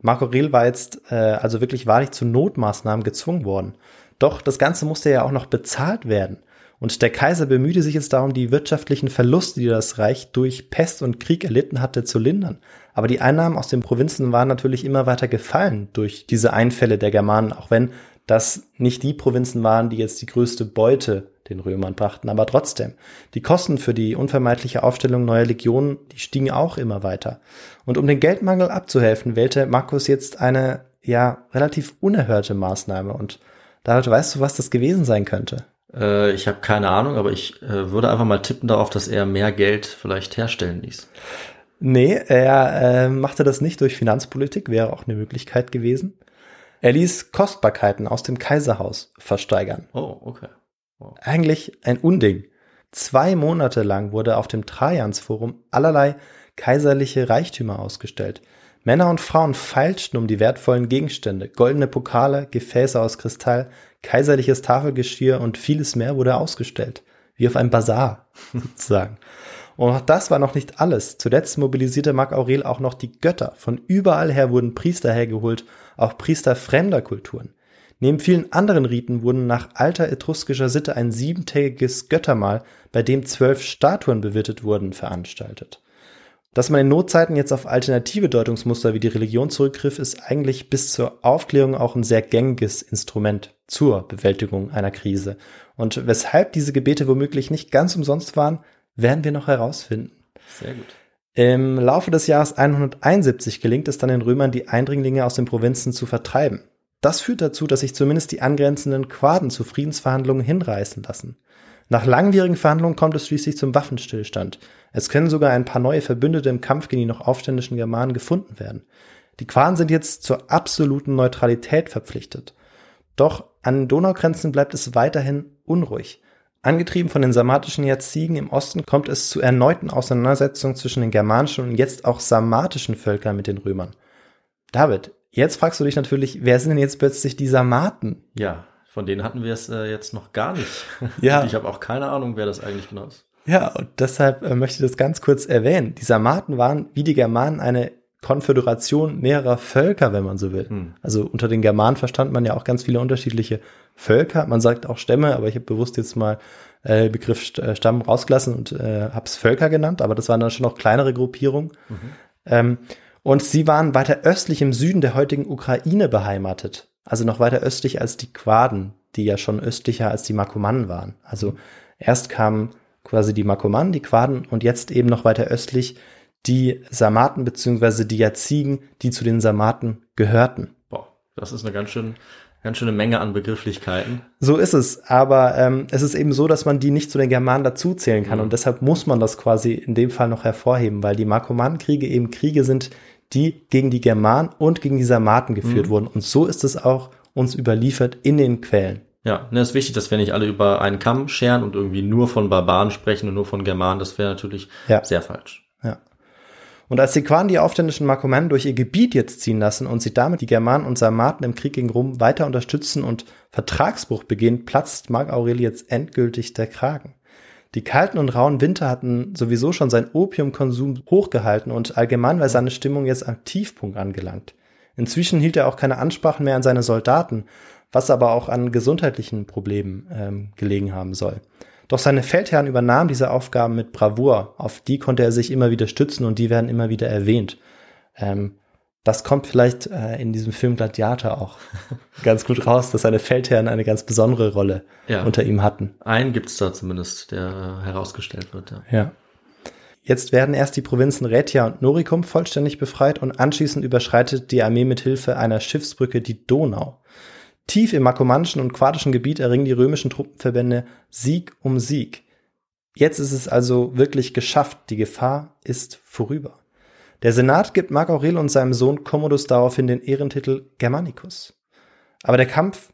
S3: Marco Aurel war jetzt äh, also wirklich wahrlich zu Notmaßnahmen gezwungen worden. Doch das Ganze musste ja auch noch bezahlt werden. Und der Kaiser bemühte sich jetzt darum, die wirtschaftlichen Verluste, die das Reich durch Pest und Krieg erlitten hatte, zu lindern. Aber die Einnahmen aus den Provinzen waren natürlich immer weiter gefallen durch diese Einfälle der Germanen, auch wenn das nicht die Provinzen waren, die jetzt die größte Beute den Römern brachten. Aber trotzdem, die Kosten für die unvermeidliche Aufstellung neuer Legionen, die stiegen auch immer weiter. Und um den Geldmangel abzuhelfen, wählte Markus jetzt eine, ja, relativ unerhörte Maßnahme. Und David, weißt du, was das gewesen sein könnte?
S2: Äh, ich habe keine Ahnung, aber ich äh, würde einfach mal tippen darauf, dass er mehr Geld vielleicht herstellen ließ.
S3: Nee, er äh, machte das nicht durch Finanzpolitik, wäre auch eine Möglichkeit gewesen. Er ließ Kostbarkeiten aus dem Kaiserhaus versteigern.
S2: Oh, okay.
S3: Eigentlich ein Unding. Zwei Monate lang wurde auf dem Trajansforum allerlei kaiserliche Reichtümer ausgestellt. Männer und Frauen feilschten um die wertvollen Gegenstände, goldene Pokale, Gefäße aus Kristall, kaiserliches Tafelgeschirr und vieles mehr wurde ausgestellt. Wie auf einem Bazar, <laughs> sozusagen. Und auch das war noch nicht alles. Zuletzt mobilisierte Marc Aurel auch noch die Götter. Von überall her wurden Priester hergeholt, auch Priester fremder Kulturen. Neben vielen anderen Riten wurden nach alter etruskischer Sitte ein siebentägiges Göttermahl, bei dem zwölf Statuen bewirtet wurden, veranstaltet. Dass man in Notzeiten jetzt auf alternative Deutungsmuster wie die Religion zurückgriff, ist eigentlich bis zur Aufklärung auch ein sehr gängiges Instrument zur Bewältigung einer Krise. Und weshalb diese Gebete womöglich nicht ganz umsonst waren, werden wir noch herausfinden.
S2: Sehr gut.
S3: Im Laufe des Jahres 171 gelingt es dann den Römern, die Eindringlinge aus den Provinzen zu vertreiben. Das führt dazu, dass sich zumindest die angrenzenden Quaden zu Friedensverhandlungen hinreißen lassen. Nach langwierigen Verhandlungen kommt es schließlich zum Waffenstillstand. Es können sogar ein paar neue Verbündete im Kampf gegen die noch aufständischen Germanen gefunden werden. Die Quaden sind jetzt zur absoluten Neutralität verpflichtet. Doch an den Donaugrenzen bleibt es weiterhin unruhig. Angetrieben von den sarmatischen Jazigen im Osten kommt es zu erneuten Auseinandersetzungen zwischen den germanischen und jetzt auch sarmatischen Völkern mit den Römern. David, jetzt fragst du dich natürlich, wer sind denn jetzt plötzlich die Sarmaten?
S2: Ja, von denen hatten wir es äh, jetzt noch gar nicht.
S3: Ja.
S2: Und ich habe auch keine Ahnung, wer das eigentlich genau ist.
S3: Ja, und deshalb äh, möchte ich das ganz kurz erwähnen. Die Sarmaten waren wie die Germanen eine Konföderation mehrerer Völker, wenn man so will.
S2: Hm.
S3: Also unter den Germanen verstand man ja auch ganz viele unterschiedliche Völker. Man sagt auch Stämme, aber ich habe bewusst jetzt mal äh, Begriff äh, Stamm rausgelassen und äh, habe es Völker genannt, aber das waren dann schon noch kleinere Gruppierungen. Ähm, und sie waren weiter östlich im Süden der heutigen Ukraine beheimatet. Also noch weiter östlich als die Quaden, die ja schon östlicher als die Makomannen waren. Also erst kamen quasi die Makomannen, die Quaden und jetzt eben noch weiter östlich die Sarmaten beziehungsweise die Jazigen, die zu den Sarmaten gehörten.
S2: Boah, das ist eine ganz schön, ganz schöne Menge an Begrifflichkeiten.
S3: So ist es, aber ähm, es ist eben so, dass man die nicht zu den Germanen dazuzählen kann
S2: Mhm.
S3: und deshalb muss man das quasi in dem Fall noch hervorheben, weil die Markomannenkriege eben Kriege sind, die gegen die Germanen und gegen die Sarmaten geführt
S2: Mhm.
S3: wurden und so ist es auch uns überliefert in den Quellen.
S2: Ja, ne, ist wichtig, dass wir nicht alle über einen Kamm scheren und irgendwie nur von Barbaren sprechen und nur von Germanen. Das wäre natürlich
S3: Ja.
S2: sehr falsch.
S3: Ja. Und als die Quaden die aufständischen Markomannen durch ihr Gebiet jetzt ziehen lassen und sie damit die Germanen und Sarmaten im Krieg gegen Rom weiter unterstützen und Vertragsbruch begehen, platzt Mark Aurel jetzt endgültig der Kragen. Die kalten und rauen Winter hatten sowieso schon seinen Opiumkonsum hochgehalten und allgemein war seine Stimmung jetzt am Tiefpunkt angelangt. Inzwischen hielt er auch keine Ansprachen mehr an seine Soldaten, was aber auch an gesundheitlichen Problemen ähm, gelegen haben soll. Doch seine Feldherren übernahmen diese Aufgaben mit Bravour. Auf die konnte er sich immer wieder stützen und die werden immer wieder erwähnt. Ähm, das kommt vielleicht äh, in diesem Film Gladiator auch <laughs> ganz gut raus, dass seine Feldherren eine ganz besondere Rolle
S2: Ja.
S3: unter ihm hatten.
S2: Einen gibt's da zumindest, der herausgestellt wird. Ja.
S3: Ja. Jetzt werden erst die Provinzen Raetia und Noricum vollständig befreit und anschließend überschreitet die Armee mit Hilfe einer Schiffsbrücke die Donau. Tief im makomanischen und quadischen Gebiet erringen die römischen Truppenverbände Sieg um Sieg. Jetzt ist es also wirklich geschafft, die Gefahr ist vorüber. Der Senat gibt Marc Aurel und seinem Sohn Commodus daraufhin den Ehrentitel Germanicus. Aber der Kampf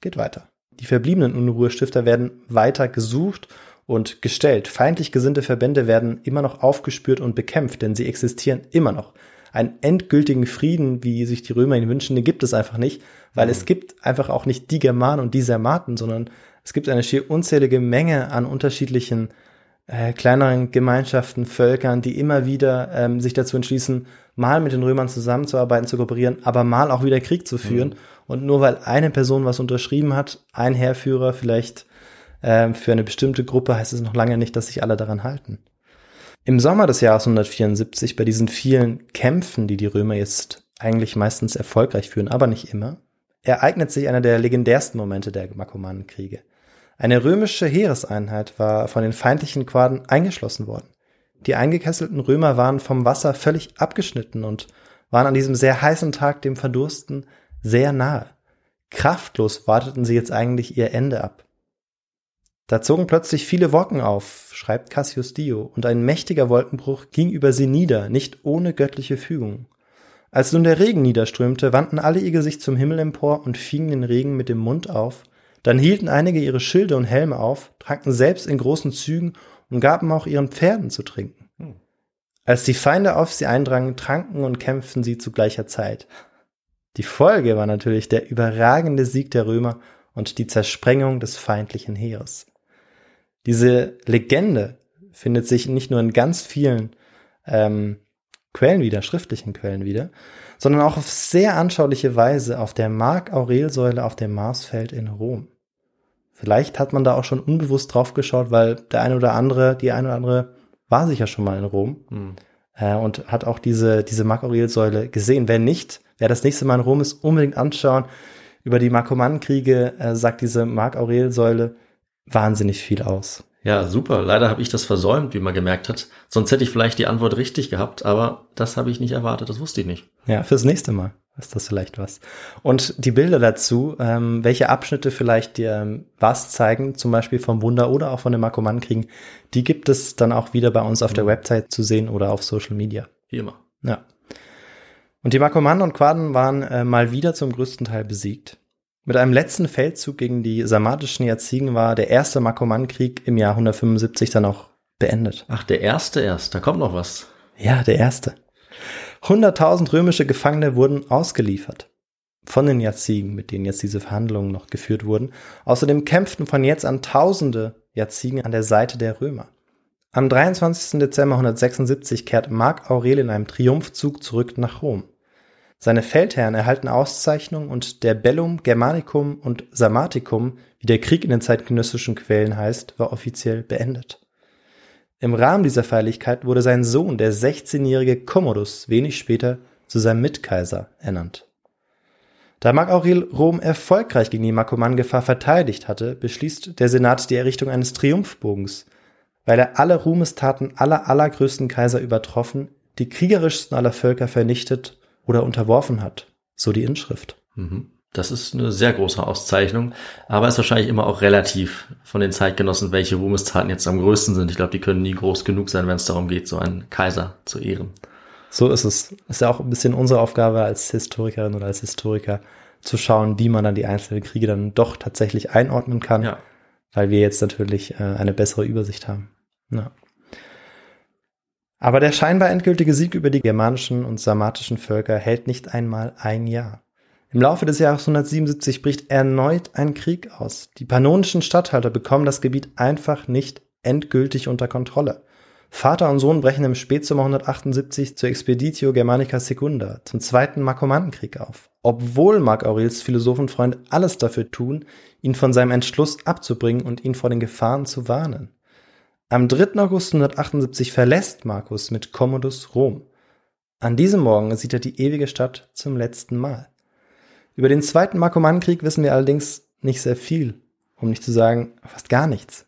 S3: geht weiter. Die verbliebenen Unruhestifter werden weiter gesucht und gestellt. Feindlich gesinnte Verbände werden immer noch aufgespürt und bekämpft, denn sie existieren immer noch. einen endgültigen Frieden, wie sich die Römer ihn wünschen, den gibt es einfach nicht, weil es gibt einfach auch nicht die Germanen und die Sarmaten, sondern es gibt eine schier unzählige Menge an unterschiedlichen äh, kleineren Gemeinschaften, Völkern, die immer wieder ähm, sich dazu entschließen, mal mit den Römern zusammenzuarbeiten, zu kooperieren, aber mal auch wieder Krieg zu führen. Und nur weil eine Person was unterschrieben hat, ein Heerführer vielleicht ähm, für eine bestimmte Gruppe, heißt es noch lange nicht, dass sich alle daran halten. Im Sommer des Jahres 174, bei diesen vielen Kämpfen, die die Römer jetzt eigentlich meistens erfolgreich führen, aber nicht immer, ereignet sich einer der legendärsten Momente der Markomannenkriege. Eine römische Heereseinheit war von den feindlichen Quaden eingeschlossen worden. Die eingekesselten Römer waren vom Wasser völlig abgeschnitten und waren an diesem sehr heißen Tag dem Verdursten sehr nahe. Kraftlos warteten sie jetzt eigentlich ihr Ende ab. Da zogen plötzlich viele Wolken auf, schreibt Cassius Dio, und ein mächtiger Wolkenbruch ging über sie nieder, nicht ohne göttliche Fügung. Als nun der Regen niederströmte, wandten alle ihr Gesicht zum Himmel empor und fingen den Regen mit dem Mund auf, dann hielten einige ihre Schilde und Helme auf, tranken selbst in großen Zügen und gaben auch ihren Pferden zu trinken. Als die Feinde auf sie eindrangen, tranken und kämpften sie zu gleicher Zeit. Die Folge war natürlich der überragende Sieg der Römer und die Zersprengung des feindlichen Heeres. Diese Legende findet sich nicht nur in ganz vielen ähm, Quellen wieder, schriftlichen Quellen wieder, sondern auch auf sehr anschauliche Weise auf der Mark-Aurel-Säule auf dem Marsfeld in Rom. Vielleicht hat man da auch schon unbewusst drauf geschaut, weil der eine oder andere, die eine oder andere war sicher schon mal in Rom
S2: Hm.
S3: äh, und hat auch diese, diese Mark-Aurel-Säule gesehen. Wer nicht, wer das nächste Mal in Rom ist, unbedingt anschauen. Über die Markomannenkriege äh, sagt diese Mark-Aurel-Säule wahnsinnig viel aus.
S2: Ja, super. Leider habe ich das versäumt, wie man gemerkt hat. Sonst hätte ich vielleicht die Antwort richtig gehabt, aber das habe ich nicht erwartet, das wusste ich nicht.
S3: Ja, fürs nächste Mal ist das vielleicht was. Und die Bilder dazu, ähm, welche Abschnitte vielleicht dir ähm, was zeigen, zum Beispiel vom Wunder oder auch von den Markomannenkriegen, die gibt es dann auch wieder bei uns auf der Website zu sehen oder auf Social Media.
S2: Wie immer.
S3: Ja. Und die Markomannen und Quaden waren äh, mal wieder zum größten Teil besiegt. Mit einem letzten Feldzug gegen die sarmatischen Jazygen war der erste Markomannenkrieg im Jahr 175 dann auch beendet.
S2: Ach, der erste erst, da kommt noch was.
S3: Ja, der erste. 100.000 römische Gefangene wurden ausgeliefert. Von den Jazygen, mit denen jetzt diese Verhandlungen noch geführt wurden. Außerdem kämpften von jetzt an Tausende Jazygen an der Seite der Römer. Am 23. Dezember 176 kehrt Mark Aurel in einem Triumphzug zurück nach Rom. Seine Feldherren erhalten Auszeichnungen und der Bellum Germanicum und Sarmaticum, wie der Krieg in den zeitgenössischen Quellen heißt, war offiziell beendet. Im Rahmen dieser Feierlichkeit wurde sein Sohn, der 16-jährige Commodus, wenig später zu seinem Mitkaiser ernannt. Da Mark Aurel Rom erfolgreich gegen die Markomann-Gefahr verteidigt hatte, beschließt der Senat die Errichtung eines Triumphbogens, weil er alle Ruhmestaten aller allergrößten Kaiser übertroffen, die kriegerischsten aller Völker vernichtet oder unterworfen hat, so die Inschrift.
S2: Mhm. Das ist eine sehr große Auszeichnung, aber ist wahrscheinlich immer auch relativ von den Zeitgenossen, welche Ruhmestaten jetzt am größten sind. Ich glaube, die können nie groß genug sein, wenn es darum geht, so einen Kaiser zu ehren.
S3: So ist es. Ist ja auch ein bisschen unsere Aufgabe als Historikerin oder als Historiker zu schauen, wie man dann die einzelnen Kriege dann doch tatsächlich einordnen kann,
S2: Ja.
S3: weil wir jetzt natürlich äh, eine bessere Übersicht haben. Ja. Aber der scheinbar endgültige Sieg über die germanischen und sarmatischen Völker hält nicht einmal ein Jahr. Im Laufe des Jahres 177 bricht erneut ein Krieg aus. Die pannonischen Statthalter bekommen das Gebiet einfach nicht endgültig unter Kontrolle. Vater und Sohn brechen im Spätsommer 178 zur Expeditio Germanica Secunda, zum zweiten Markomannenkrieg auf. Obwohl Mark Aurels Philosophenfreund alles dafür tun, ihn von seinem Entschluss abzubringen und ihn vor den Gefahren zu warnen. Am 3. August 178 verlässt Markus mit Commodus Rom. An diesem Morgen sieht er die ewige Stadt zum letzten Mal. Über den zweiten Markomannenkrieg wissen wir allerdings nicht sehr viel, um nicht zu sagen fast gar nichts.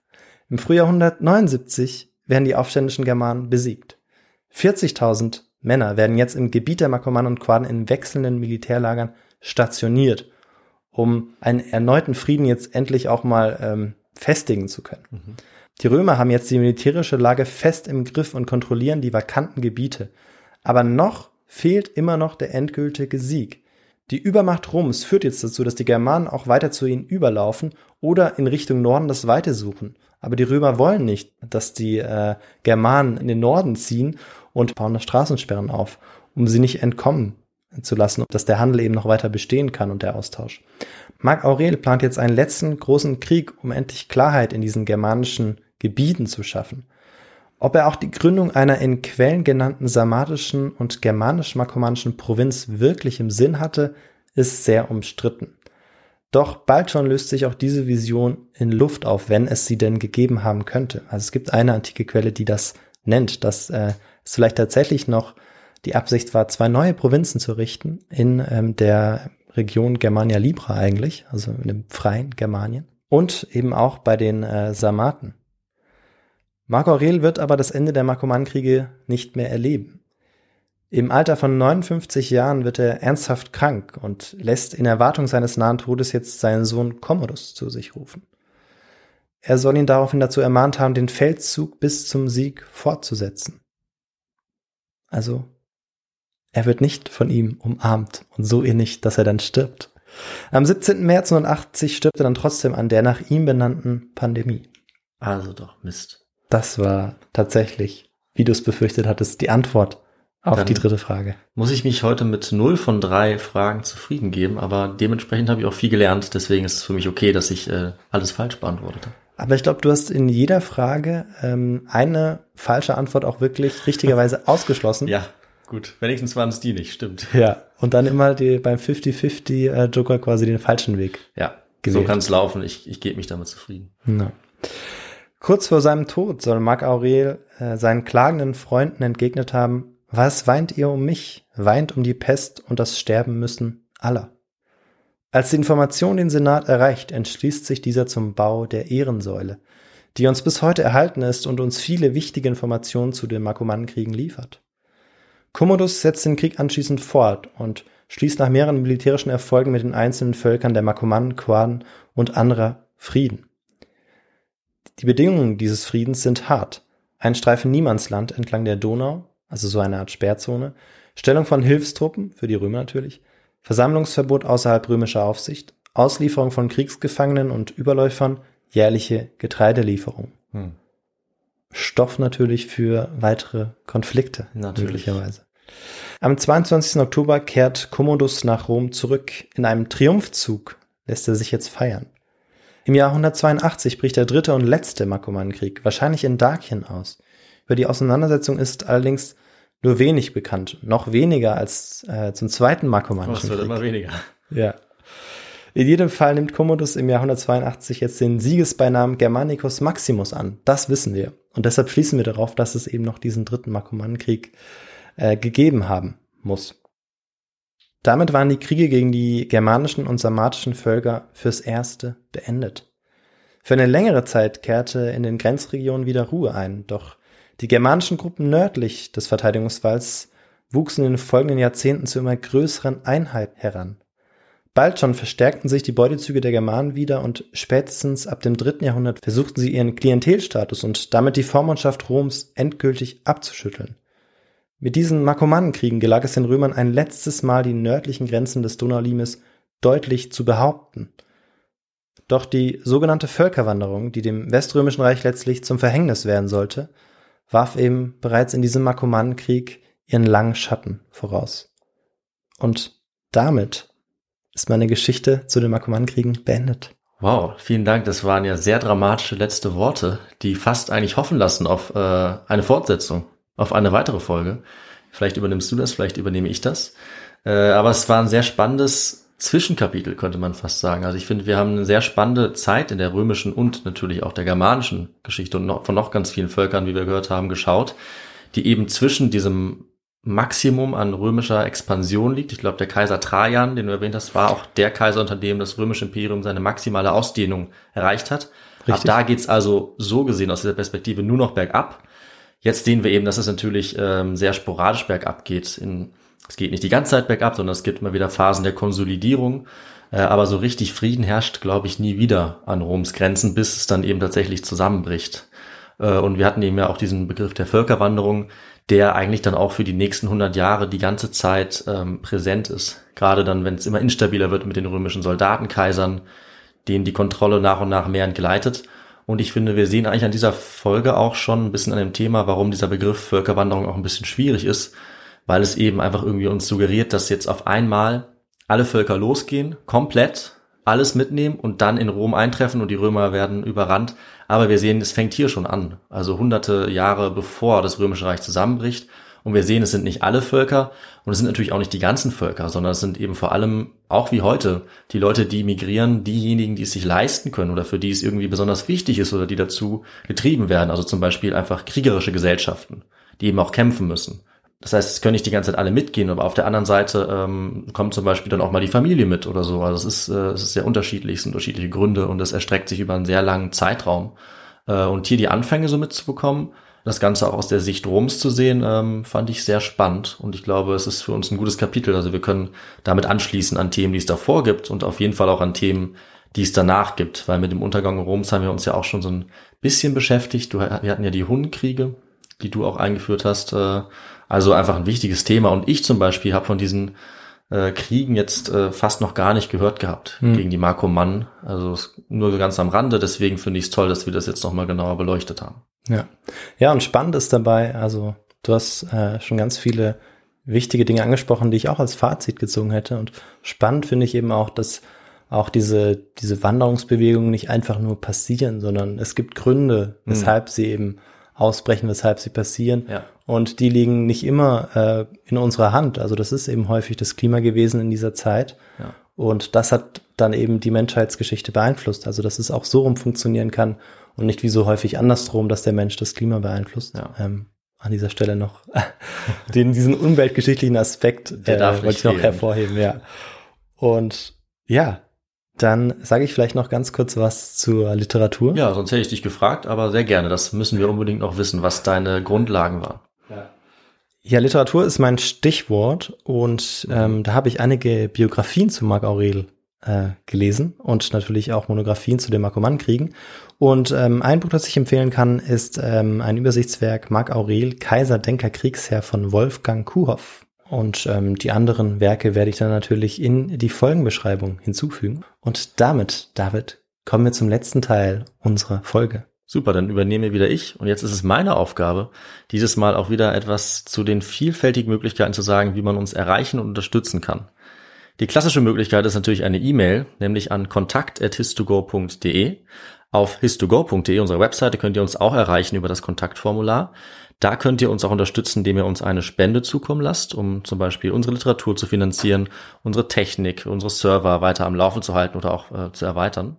S3: Im Frühjahr 179 werden die aufständischen Germanen besiegt. 40.000 Männer werden jetzt im Gebiet der Markomannen und Quaden in wechselnden Militärlagern stationiert, um einen erneuten Frieden jetzt endlich auch mal ähm, festigen zu können. Die Römer haben jetzt die militärische Lage fest im Griff und kontrollieren die vakanten Gebiete. Aber noch fehlt immer noch der endgültige Sieg. Die Übermacht Roms führt jetzt dazu, dass die Germanen auch weiter zu ihnen überlaufen oder in Richtung Norden das Weite suchen. Aber die Römer wollen nicht, dass die äh, Germanen in den Norden ziehen und bauen da Straßensperren auf. um sie nicht entkommen zu lassen, dass der Handel eben noch weiter bestehen kann und der Austausch. Marc Aurel plant jetzt einen letzten großen Krieg, um endlich Klarheit in diesen germanischen Gebieten zu schaffen. Ob er auch die Gründung einer in Quellen genannten sarmatischen und germanisch-markomanischen Provinz wirklich im Sinn hatte, ist sehr umstritten. Doch bald schon löst sich auch diese Vision in Luft auf, wenn es sie denn gegeben haben könnte. Also es gibt eine antike Quelle, die das nennt, dass äh, es vielleicht tatsächlich noch die Absicht war, zwei neue Provinzen zu richten in ähm, der Region Germania Libra eigentlich, also in dem freien Germanien und eben auch bei den äh, Sarmaten. Marco Aurel wird aber das Ende der Markomannenkriege nicht mehr erleben. Im Alter von 59 Jahren wird er ernsthaft krank und lässt in Erwartung seines nahen Todes jetzt seinen Sohn Commodus zu sich rufen. Er soll ihn daraufhin dazu ermahnt haben, den Feldzug bis zum Sieg fortzusetzen. Also er wird nicht von ihm umarmt und so innig, dass er dann stirbt. Am 17. März 1980 stirbt er dann trotzdem an der nach ihm benannten Pandemie.
S2: Also doch, Mist.
S3: Das war tatsächlich, wie du es befürchtet hattest, die Antwort auf
S2: Dann
S3: die dritte Frage.
S2: Muss ich mich heute mit null von drei Fragen zufrieden geben, aber dementsprechend habe ich auch viel gelernt, deswegen ist es für mich okay, dass ich äh, alles falsch beantwortet habe.
S3: Aber ich glaube, du hast in jeder Frage ähm, eine falsche Antwort auch wirklich richtigerweise <laughs> ausgeschlossen.
S2: Ja, gut. Wenigstens waren es die nicht, stimmt.
S3: Ja. Und dann immer die, beim 50-50 äh, Joker quasi den falschen Weg.
S2: Ja, so
S3: Gewählt.
S2: kann es laufen. Ich, ich gebe mich damit zufrieden.
S3: Ja. Kurz vor seinem Tod soll Marc Aurel äh, seinen klagenden Freunden entgegnet haben, was weint ihr um mich? Weint um die Pest und das Sterben müssen aller. Als die Information den Senat erreicht, entschließt sich dieser zum Bau der Ehrensäule, die uns bis heute erhalten ist und uns viele wichtige Informationen zu den Markomannenkriegen liefert. Commodus setzt den Krieg anschließend fort und schließt nach mehreren militärischen Erfolgen mit den einzelnen Völkern der Markomannen, Quaden und anderer Frieden. Die Bedingungen dieses Friedens sind hart. Ein Streifen Niemandsland entlang der Donau, also so eine Art Sperrzone, Stellung von Hilfstruppen, für die Römer natürlich, Versammlungsverbot außerhalb römischer Aufsicht, Auslieferung von Kriegsgefangenen und Überläufern, jährliche Getreidelieferung.
S2: Hm.
S3: Stoff natürlich für weitere Konflikte,
S2: Natürlich.
S3: möglicherweise. Am 22. Oktober kehrt Commodus nach Rom zurück. In einem Triumphzug lässt er sich jetzt feiern. Im Jahr 182 bricht der dritte und letzte Markomannenkrieg, wahrscheinlich in Dakien aus. Über die Auseinandersetzung ist allerdings nur wenig bekannt, noch weniger als äh, zum zweiten
S2: Oh, es
S3: Markomannischen
S2: wird immer weniger.
S3: Ja. In jedem Fall nimmt Commodus im Jahr 182 jetzt den Siegesbeinamen Germanicus Maximus an. Das wissen wir. Und deshalb schließen wir darauf, dass es eben noch diesen dritten Markomannenkrieg äh, gegeben haben muss. Damit waren die Kriege gegen die germanischen und sarmatischen Völker fürs Erste beendet. Für eine längere Zeit kehrte in den Grenzregionen wieder Ruhe ein, doch die germanischen Gruppen nördlich des Verteidigungswalls wuchsen in den folgenden Jahrzehnten zu immer größeren Einheiten heran. Bald schon verstärkten sich die Beutezüge der Germanen wieder und spätestens ab dem dritten Jahrhundert versuchten sie ihren Klientelstatus und damit die Vormundschaft Roms endgültig abzuschütteln. Mit diesen Markomannenkriegen gelag es den Römern ein letztes Mal, die nördlichen Grenzen des Donaulimes deutlich zu behaupten. Doch die sogenannte Völkerwanderung, die dem Weströmischen Reich letztlich zum Verhängnis werden sollte, warf eben bereits in diesem Markomannenkrieg ihren langen Schatten voraus. Und damit ist meine Geschichte zu den Markomannenkriegen beendet.
S2: Wow, vielen Dank. Das waren ja sehr dramatische letzte Worte, die fast eigentlich hoffen lassen auf äh, eine Fortsetzung, auf eine weitere Folge. Vielleicht übernimmst du das, vielleicht übernehme ich das. Äh, aber es war ein sehr spannendes Zwischenkapitel, könnte man fast sagen. Also ich finde, wir haben eine sehr spannende Zeit in der römischen und natürlich auch der germanischen Geschichte und noch, von noch ganz vielen Völkern, wie wir gehört haben, geschaut, die eben zwischen diesem Maximum an römischer Expansion liegt. Ich glaube, der Kaiser Trajan, den du erwähnt hast, war auch der Kaiser, unter dem das römische Imperium seine maximale Ausdehnung erreicht hat. Ab
S3: Richtig.
S2: da geht's also so gesehen aus dieser Perspektive nur noch bergab. Jetzt sehen wir eben, dass es natürlich ähm, sehr sporadisch bergab geht. In, es geht nicht die ganze Zeit bergab, sondern es gibt immer wieder Phasen der Konsolidierung. Äh, aber so richtig Frieden herrscht, glaube ich, nie wieder an Roms Grenzen, bis es dann eben tatsächlich zusammenbricht. Äh, und wir hatten eben ja auch diesen Begriff der Völkerwanderung, der eigentlich dann auch für die nächsten 100 Jahre die ganze Zeit ähm, präsent ist. Gerade dann, wenn es immer instabiler wird mit den römischen Soldatenkaisern, denen die Kontrolle nach und nach mehr entgleitet. Und ich finde, wir sehen eigentlich an dieser Folge auch schon ein bisschen an dem Thema, warum dieser Begriff Völkerwanderung auch ein bisschen schwierig ist. weil es eben einfach irgendwie uns suggeriert, dass jetzt auf einmal alle Völker losgehen, komplett alles mitnehmen und dann in Rom eintreffen und die Römer werden überrannt. Aber wir sehen, es fängt hier schon an. Also hunderte Jahre bevor das Römische Reich zusammenbricht. Und wir sehen, es sind nicht alle Völker und es sind natürlich auch nicht die ganzen Völker, sondern es sind eben vor allem auch wie heute die Leute, die migrieren, diejenigen, die es sich leisten können oder für die es irgendwie besonders wichtig ist oder die dazu getrieben werden. Also zum Beispiel einfach kriegerische Gesellschaften, die eben auch kämpfen müssen. Das heißt, es können nicht die ganze Zeit alle mitgehen, aber auf der anderen Seite ähm, kommt zum Beispiel dann auch mal die Familie mit oder so. Also es ist, äh, es ist sehr unterschiedlich, es sind unterschiedliche Gründe und es erstreckt sich über einen sehr langen Zeitraum. Äh, und hier die Anfänge so mitzubekommen, das Ganze auch aus der Sicht Roms zu sehen, ähm, fand ich sehr spannend. Und ich glaube, es ist für uns ein gutes Kapitel. Also wir können damit anschließen an Themen, die es davor gibt und auf jeden Fall auch an Themen, die es danach gibt. Weil mit dem Untergang Roms haben wir uns ja auch schon so ein bisschen beschäftigt. Du, wir hatten ja die Hundenkriege, die du auch eingeführt hast. Äh, also einfach ein wichtiges Thema. Und ich zum Beispiel habe von diesen äh, Kriegen jetzt äh, fast noch gar nicht gehört gehabt
S3: Hm.
S2: gegen die Marco Mann. Also nur ganz am Rande. Deswegen finde ich es toll, dass wir das jetzt nochmal genauer beleuchtet haben.
S3: Ja. Ja, und spannend ist dabei, also du hast äh, schon ganz viele wichtige Dinge angesprochen, die ich auch als Fazit gezogen hätte. Und spannend finde ich eben auch, dass auch diese, diese Wanderungsbewegungen nicht einfach nur passieren, sondern es gibt Gründe, weshalb sie eben ausbrechen, weshalb sie passieren.
S2: Ja.
S3: Und die liegen nicht immer äh, in unserer Hand. Also das ist eben häufig das Klima gewesen in dieser Zeit.
S2: Ja.
S3: Und das hat dann eben die Menschheitsgeschichte beeinflusst. Also dass es auch so rum funktionieren kann und nicht wie so häufig andersrum, dass der Mensch das Klima beeinflusst.
S2: Ja.
S3: Ähm, an dieser Stelle noch <laughs> den, diesen umweltgeschichtlichen Aspekt
S2: Der
S3: äh,
S2: darf
S3: wollte ich noch
S2: fehlen.
S3: hervorheben, ja. Und ja, dann sage ich vielleicht noch ganz kurz was zur Literatur.
S2: Ja, sonst hätte ich dich gefragt, aber sehr gerne. Das müssen wir unbedingt noch wissen, was deine Grundlagen waren.
S3: Ja, Literatur ist mein Stichwort und ähm, da habe ich einige Biografien zu Marc Aurel äh, gelesen und natürlich auch Monographien zu den Markomann-Kriegen. Und ähm, ein Buch, das ich empfehlen kann, ist ähm, ein Übersichtswerk Marc Aurel, Kaiser, Denker, Kriegsherr von Wolfgang Kuhoff. Und ähm, die anderen Werke werde ich dann natürlich in die Folgenbeschreibung hinzufügen. Und damit, David, kommen wir zum letzten Teil unserer Folge.
S2: Super, dann übernehme wieder ich. Und jetzt ist es meine Aufgabe, dieses Mal auch wieder etwas zu den vielfältigen Möglichkeiten zu sagen, wie man uns erreichen und unterstützen kann. Die klassische Möglichkeit ist natürlich eine E-Mail, nämlich an kontakt.histogo.de. Auf histogo.de, unserer Webseite, könnt ihr uns auch erreichen über das Kontaktformular. Da könnt ihr uns auch unterstützen, indem ihr uns eine Spende zukommen lasst, um zum Beispiel unsere Literatur zu finanzieren, unsere Technik, unsere Server weiter am Laufen zu halten oder auch äh, zu erweitern.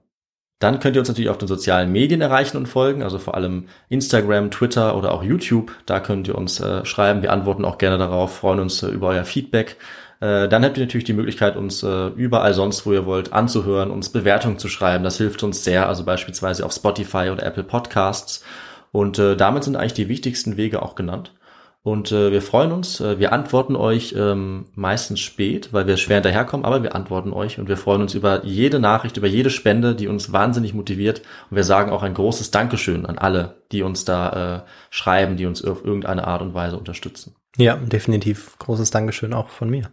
S2: Dann könnt ihr uns natürlich auf den sozialen Medien erreichen und folgen, also vor allem Instagram, Twitter oder auch YouTube. Da könnt ihr uns äh, schreiben. Wir antworten auch gerne darauf, freuen uns äh, über euer Feedback. Äh, dann habt ihr natürlich die Möglichkeit, uns äh, überall sonst, wo ihr wollt, anzuhören, uns Bewertungen zu schreiben. Das hilft uns sehr, also beispielsweise auf Spotify oder Apple Podcasts. Und äh, damit sind eigentlich die wichtigsten Wege auch genannt. Und äh, wir freuen uns. Äh, wir antworten euch ähm, meistens spät, weil wir schwer hinterherkommen, aber wir antworten euch und wir freuen uns über jede Nachricht, über jede Spende, die uns wahnsinnig motiviert. Und wir sagen auch ein großes Dankeschön an alle, die uns da äh, schreiben, die uns auf irgendeine Art und Weise unterstützen.
S3: Ja, definitiv. Großes Dankeschön auch von mir.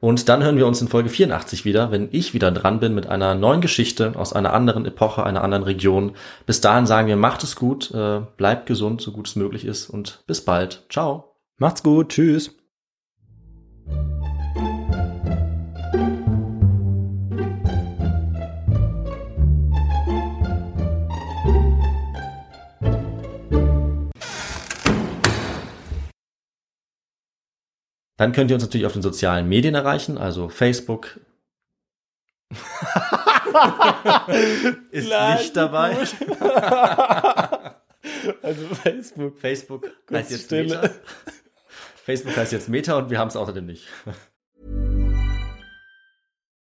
S2: Und dann hören wir uns in Folge 84 wieder, wenn ich wieder dran bin mit einer neuen Geschichte aus einer anderen Epoche, einer anderen Region. Bis dahin sagen wir, macht es gut, äh, bleibt gesund, so gut es möglich ist und bis bald. Ciao.
S3: Macht's gut. Tschüss.
S2: Dann könnt ihr uns natürlich auf den sozialen Medien erreichen, also Facebook. <laughs> ist nicht dabei. <laughs>
S3: Also Facebook.
S2: Facebook heißt jetzt
S3: Stille.
S2: Meta. Facebook heißt jetzt Meta und wir haben es außerdem nicht.